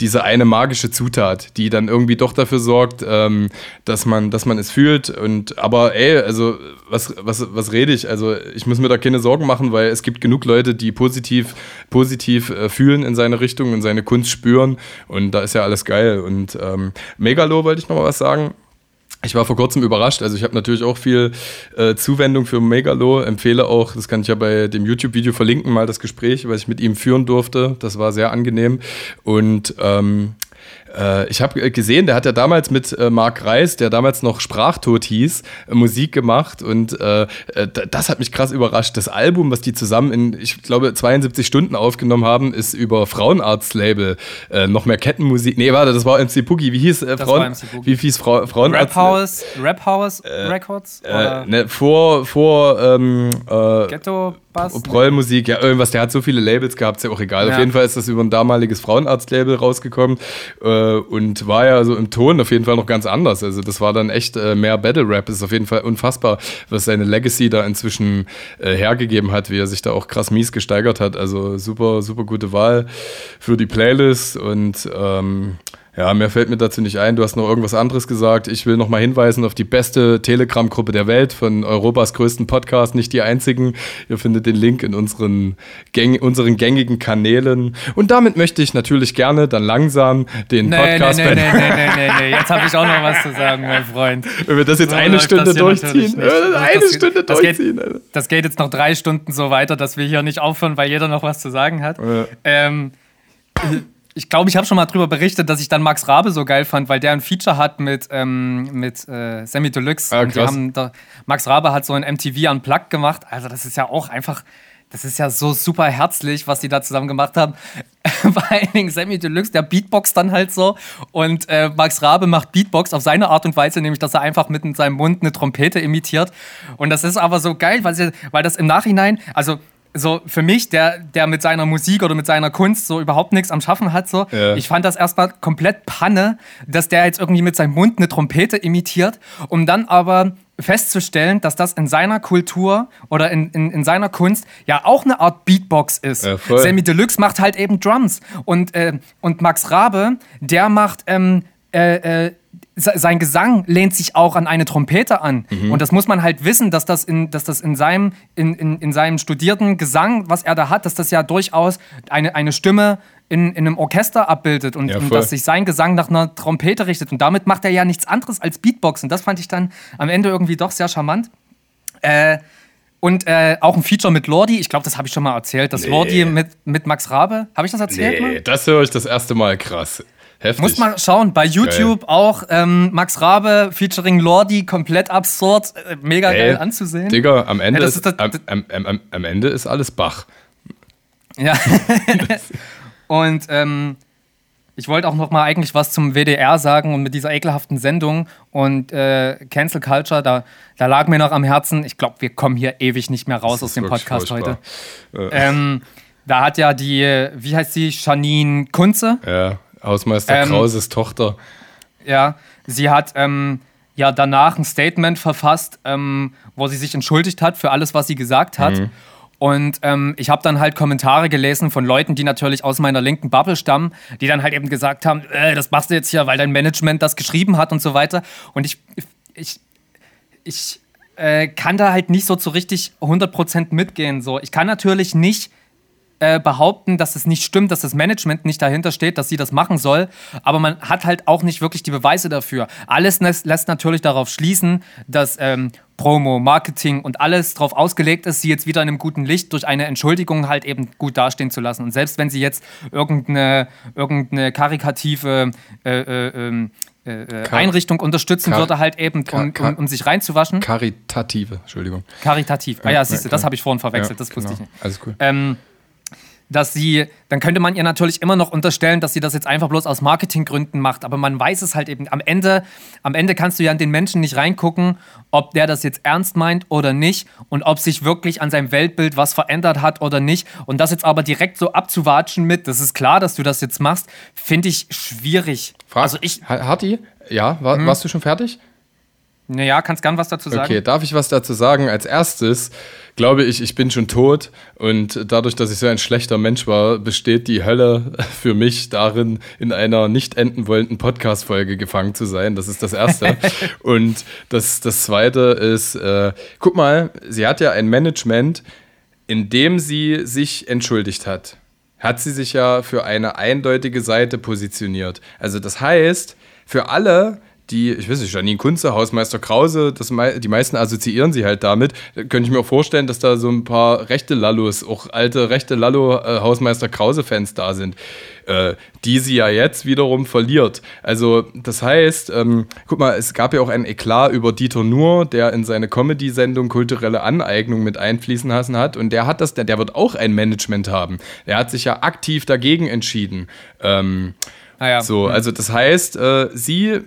Speaker 1: diese eine magische Zutat, die dann irgendwie doch dafür sorgt, ähm, dass, man, dass man es fühlt. Und aber ey, also was, was, was rede ich? Also ich muss mir da keine Sorgen machen, weil es gibt genug Leute, die positiv, positiv äh, fühlen in seine Richtung und seine Kunst spüren. Und da ist ja alles geil. Und ähm, Megalo wollte ich noch mal was sagen. Ich war vor kurzem überrascht. Also ich habe natürlich auch viel äh, Zuwendung für Megalo. Empfehle auch, das kann ich ja bei dem YouTube-Video verlinken, mal das Gespräch, was ich mit ihm führen durfte. Das war sehr angenehm. Und ähm, äh, ich habe gesehen, der hat ja damals mit äh, Marc Reis, der damals noch Sprachtot hieß, äh, Musik gemacht und äh, äh das hat mich krass überrascht. Das Album, was die zusammen in, ich glaube, 72 Stunden aufgenommen haben, ist über Frauenarzt-Label. Äh, noch mehr Kettenmusik. Nee, warte, das war MC Boogie. Wie hieß äh, Frauen, Wie hieß Frau, Frauenarzt?
Speaker 3: Rap House, Rap House Records?
Speaker 1: Ne, vor, vor ähm, Ghetto Bass. Prollmusik, ja, irgendwas. Der hat so viele Labels gehabt, ist ja auch egal. Ja. Auf jeden Fall ist das über ein damaliges Frauenarzt-Label rausgekommen äh, und war ja so im Ton auf jeden Fall noch ganz anders. Also, das war dann echt äh, mehr Battle-Rap. Ist auf jeden Fall unfassbar, was seine Legacy da inzwischen äh, hergegeben hat, wie er sich da auch krass mies gesteigert hat. Also, super, super gute Wahl für die Playlist und ähm, ja, mehr fällt mir dazu nicht ein. Du hast noch irgendwas anderes gesagt. Ich will noch mal hinweisen auf die beste Telegram-Gruppe der Welt von Europas größten Podcast, nicht die einzigen. Ihr findet den Link in unseren, Gäng unseren gängigen Kanälen. Und damit möchte ich natürlich gerne dann langsam den nee, Podcast
Speaker 3: nee, nee, nee, nee, nee, nee, nee, Jetzt habe ich auch noch was zu sagen, mein Freund.
Speaker 1: Wenn wir das jetzt so eine Stunde durchziehen.
Speaker 3: eine das, Stunde das durchziehen. Geht, das geht jetzt noch drei Stunden so weiter, dass wir hier nicht aufhören, weil jeder noch was zu sagen hat. Ja. Ähm, ich glaube, ich habe schon mal darüber berichtet, dass ich dann Max Rabe so geil fand, weil der ein Feature hat mit, ähm, mit äh, Sammy Deluxe. Ah, da, Max Rabe hat so ein MTV Unplugged gemacht. Also, das ist ja auch einfach, das ist ja so super herzlich, was die da zusammen gemacht haben. Vor allen Dingen Sammy Deluxe, der Beatbox dann halt so. Und äh, Max Rabe macht Beatbox auf seine Art und Weise, nämlich dass er einfach mit in seinem Mund eine Trompete imitiert. Und das ist aber so geil, weil, sie, weil das im Nachhinein, also so für mich, der, der mit seiner Musik oder mit seiner Kunst so überhaupt nichts am Schaffen hat, so, ja. ich fand das erstmal komplett Panne, dass der jetzt irgendwie mit seinem Mund eine Trompete imitiert, um dann aber festzustellen, dass das in seiner Kultur oder in, in, in seiner Kunst ja auch eine Art Beatbox ist. Ja, Sammy Deluxe macht halt eben Drums und, äh, und Max Rabe, der macht ähm, äh, äh, sein Gesang lehnt sich auch an eine Trompete an. Mhm. Und das muss man halt wissen, dass das in, dass das in, seinem, in, in, in seinem studierten Gesang, was er da hat, dass das ja durchaus eine, eine Stimme in, in einem Orchester abbildet und, ja, und dass sich sein Gesang nach einer Trompete richtet. Und damit macht er ja nichts anderes als Beatbox. Und das fand ich dann am Ende irgendwie doch sehr charmant. Äh, und äh, auch ein Feature mit Lordi. Ich glaube, das habe ich schon mal erzählt. Das nee. Lordi mit, mit Max Rabe. Habe ich das erzählt? Nee,
Speaker 1: mal? das höre ich das erste Mal krass. Heftig.
Speaker 3: Muss man schauen. Bei YouTube geil. auch ähm, Max Rabe featuring Lordi, komplett absurd, äh, mega Ey, geil anzusehen.
Speaker 1: Digga, am Ende, ja, ist, ist, am, am, am, am, Ende ist alles Bach.
Speaker 3: Ja. Und ähm, ich wollte auch noch mal eigentlich was zum WDR sagen und mit dieser ekelhaften Sendung und äh, Cancel Culture, da, da lag mir noch am Herzen, ich glaube, wir kommen hier ewig nicht mehr raus aus dem Podcast heute. Äh. Ähm, da hat ja die, wie heißt sie, Janine Kunze?
Speaker 1: Ja, Hausmeister ähm, Krauses Tochter.
Speaker 3: Ja, sie hat ähm, ja danach ein Statement verfasst, ähm, wo sie sich entschuldigt hat für alles, was sie gesagt hat. Mhm. Und ähm, ich habe dann halt Kommentare gelesen von Leuten, die natürlich aus meiner linken Bubble stammen, die dann halt eben gesagt haben, äh, das machst du jetzt hier, weil dein Management das geschrieben hat und so weiter. Und ich, ich, ich äh, kann da halt nicht so zu richtig 100% mitgehen. So. Ich kann natürlich nicht äh, behaupten, dass es nicht stimmt, dass das Management nicht dahinter steht, dass sie das machen soll. Aber man hat halt auch nicht wirklich die Beweise dafür. Alles lässt, natürlich darauf schließen, dass ähm, Promo, Marketing und alles darauf ausgelegt ist, sie jetzt wieder in einem guten Licht durch eine Entschuldigung halt eben gut dastehen zu lassen. Und selbst wenn sie jetzt irgendeine, irgendeine karikative äh, äh, ähm, äh, äh Einrichtung unterstützen Kar würde, halt eben, um, um, um, sich reinzuwaschen.
Speaker 1: Karitative, Entschuldigung.
Speaker 3: Karitativ. Ah ja, siehst du, das habe ich vorhin verwechselt, ja, das wusste genau. ich nicht. Alles cool. Ähm, dass sie, dann könnte man ihr natürlich immer noch unterstellen, dass sie das jetzt einfach bloß aus Marketinggründen macht. Aber man weiß es halt eben. Am Ende, am Ende kannst du ja in den Menschen nicht reingucken, ob der das jetzt ernst meint oder nicht und ob sich wirklich an seinem Weltbild was verändert hat oder nicht. Und das jetzt aber direkt so abzuwatschen mit, das ist klar, dass du das jetzt machst, finde ich schwierig.
Speaker 1: Frag, also ich. Harti, ja, war, hm? warst du schon fertig?
Speaker 3: Naja, kannst gern was dazu sagen.
Speaker 1: Okay, darf ich was dazu sagen? Als erstes glaube ich, ich bin schon tot und dadurch, dass ich so ein schlechter Mensch war, besteht die Hölle für mich darin, in einer nicht enden wollenden Podcast-Folge gefangen zu sein. Das ist das Erste. und das, das Zweite ist, äh, guck mal, sie hat ja ein Management, in dem sie sich entschuldigt hat. Hat sie sich ja für eine eindeutige Seite positioniert. Also das heißt, für alle, die, ich weiß nicht, Janine Kunze, Hausmeister Krause, das, die meisten assoziieren sie halt damit. Da könnte ich mir auch vorstellen, dass da so ein paar rechte Lallos, auch alte rechte Lallo äh, Hausmeister Krause-Fans da sind, äh, die sie ja jetzt wiederum verliert. Also, das heißt, ähm, guck mal, es gab ja auch einen Eklat über Dieter Nuhr, der in seine Comedy-Sendung kulturelle Aneignung mit einfließen lassen hat. Und der hat das, der, der wird auch ein Management haben. Der hat sich ja aktiv dagegen entschieden. Ähm, Ah ja. So, also das heißt, äh, sie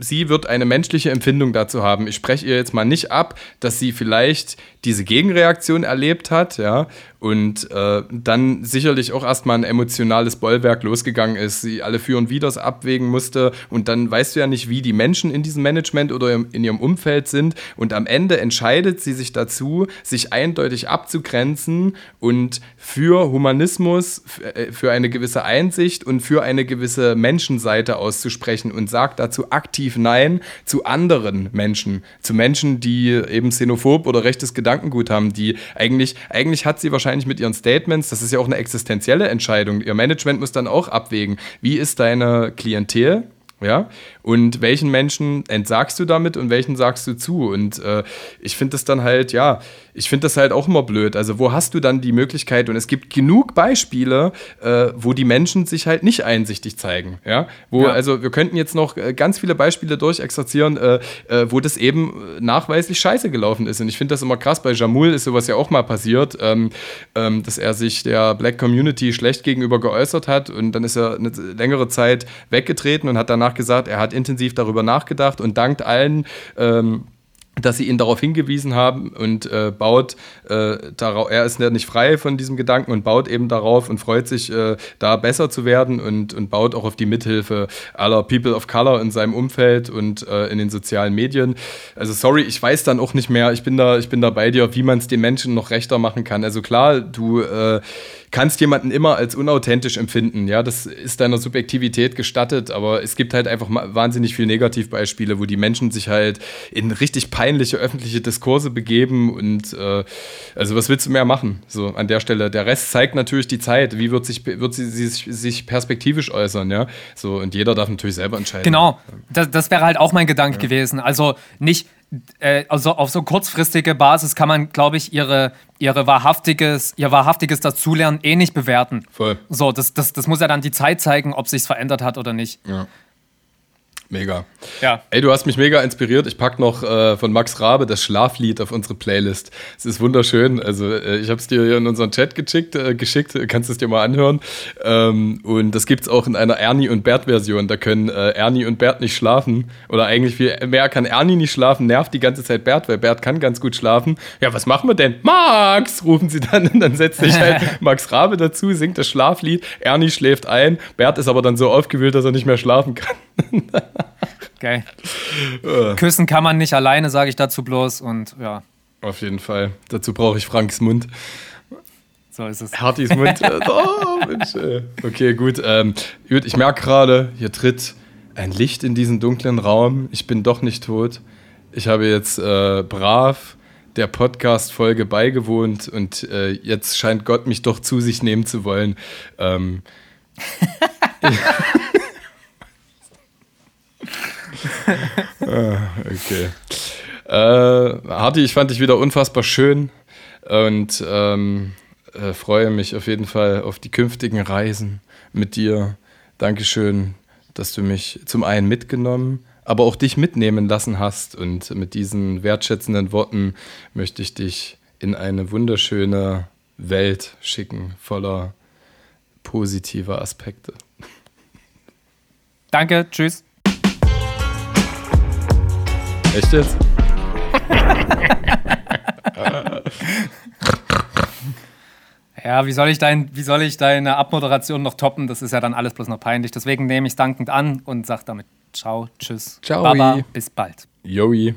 Speaker 1: sie wird eine menschliche Empfindung dazu haben. Ich spreche ihr jetzt mal nicht ab, dass sie vielleicht diese Gegenreaktion erlebt hat, ja, und äh, dann sicherlich auch erstmal ein emotionales Bollwerk losgegangen ist, sie alle Für und Widers abwägen musste. Und dann weißt du ja nicht, wie die Menschen in diesem Management oder in ihrem Umfeld sind. Und am Ende entscheidet sie sich dazu, sich eindeutig abzugrenzen und für Humanismus, äh, für eine gewisse Einsicht und für eine gewisse Menschenseite auszusprechen und sagt dazu aktiv Nein zu anderen Menschen, zu Menschen, die eben xenophob oder rechtes Gedankengut haben, die eigentlich, eigentlich hat sie wahrscheinlich wahrscheinlich mit ihren Statements, das ist ja auch eine existenzielle Entscheidung. Ihr Management muss dann auch abwägen, wie ist deine Klientel, ja, und welchen Menschen entsagst du damit und welchen sagst du zu? Und äh, ich finde das dann halt, ja, ich finde das halt auch immer blöd. Also, wo hast du dann die Möglichkeit? Und es gibt genug Beispiele, äh, wo die Menschen sich halt nicht einsichtig zeigen. Ja, wo, ja. also, wir könnten jetzt noch äh, ganz viele Beispiele durchexerzieren, äh, äh, wo das eben nachweislich scheiße gelaufen ist. Und ich finde das immer krass. Bei Jamul ist sowas ja auch mal passiert, ähm, ähm, dass er sich der Black Community schlecht gegenüber geäußert hat und dann ist er eine längere Zeit weggetreten und hat danach gesagt, er hat intensiv darüber nachgedacht und dankt allen. Ähm, dass sie ihn darauf hingewiesen haben und äh, baut äh, darauf, er ist ja nicht frei von diesem Gedanken und baut eben darauf und freut sich, äh, da besser zu werden und, und baut auch auf die Mithilfe aller People of Color in seinem Umfeld und äh, in den sozialen Medien. Also sorry, ich weiß dann auch nicht mehr, ich bin da, ich bin da bei dir, wie man es den Menschen noch rechter machen kann. Also klar, du äh, kannst jemanden immer als unauthentisch empfinden. Ja, das ist deiner Subjektivität gestattet, aber es gibt halt einfach wahnsinnig viele Negativbeispiele, wo die Menschen sich halt in richtig peinliche öffentliche Diskurse begeben und äh, also was willst du mehr machen? So an der Stelle. Der Rest zeigt natürlich die Zeit. Wie wird sich wird sie, sie sich perspektivisch äußern? Ja, so und jeder darf natürlich selber entscheiden.
Speaker 3: Genau, das, das wäre halt auch mein Gedanke ja. gewesen. Also nicht also auf so kurzfristige Basis kann man, glaube ich, ihre, ihre wahrhaftiges, ihr wahrhaftiges Dazulernen eh nicht bewerten.
Speaker 1: Voll.
Speaker 3: So, das, das, das muss ja dann die Zeit zeigen, ob sich verändert hat oder nicht.
Speaker 1: Ja. Mega. Ja. Ey, du hast mich mega inspiriert. Ich packe noch äh, von Max Rabe das Schlaflied auf unsere Playlist. Es ist wunderschön. Also äh, ich habe es dir hier in unseren Chat geschickt, äh, geschickt. kannst es dir mal anhören. Ähm, und das gibt es auch in einer Ernie und Bert Version. Da können äh, Ernie und Bert nicht schlafen. Oder eigentlich viel mehr kann Ernie nicht schlafen, nervt die ganze Zeit Bert, weil Bert kann ganz gut schlafen. Ja, was machen wir denn? Max, rufen sie dann. Und dann setzt sich halt Max Rabe dazu, singt das Schlaflied. Ernie schläft ein. Bert ist aber dann so aufgewühlt, dass er nicht mehr schlafen kann.
Speaker 3: Geil. Äh. Küssen kann man nicht alleine, sage ich dazu bloß. Und ja.
Speaker 1: Auf jeden Fall. Dazu brauche ich Franks Mund.
Speaker 3: So ist es.
Speaker 1: Hartys Mund. oh, Mensch. Okay, gut. Ähm, ich merke gerade, hier tritt ein Licht in diesen dunklen Raum. Ich bin doch nicht tot. Ich habe jetzt äh, brav der Podcast-Folge beigewohnt und äh, jetzt scheint Gott mich doch zu sich nehmen zu wollen. Ähm, okay. Äh, Harti, ich fand dich wieder unfassbar schön und ähm, äh, freue mich auf jeden Fall auf die künftigen Reisen mit dir. Dankeschön, dass du mich zum einen mitgenommen, aber auch dich mitnehmen lassen hast. Und mit diesen wertschätzenden Worten möchte ich dich in eine wunderschöne Welt schicken, voller positiver Aspekte.
Speaker 3: Danke, tschüss.
Speaker 1: Echt jetzt?
Speaker 3: ja, wie soll, ich dein, wie soll ich deine Abmoderation noch toppen? Das ist ja dann alles bloß noch peinlich. Deswegen nehme ich es dankend an und sage damit Ciao, Tschüss,
Speaker 1: Ciao.
Speaker 3: Baba, bis bald.
Speaker 1: Joey.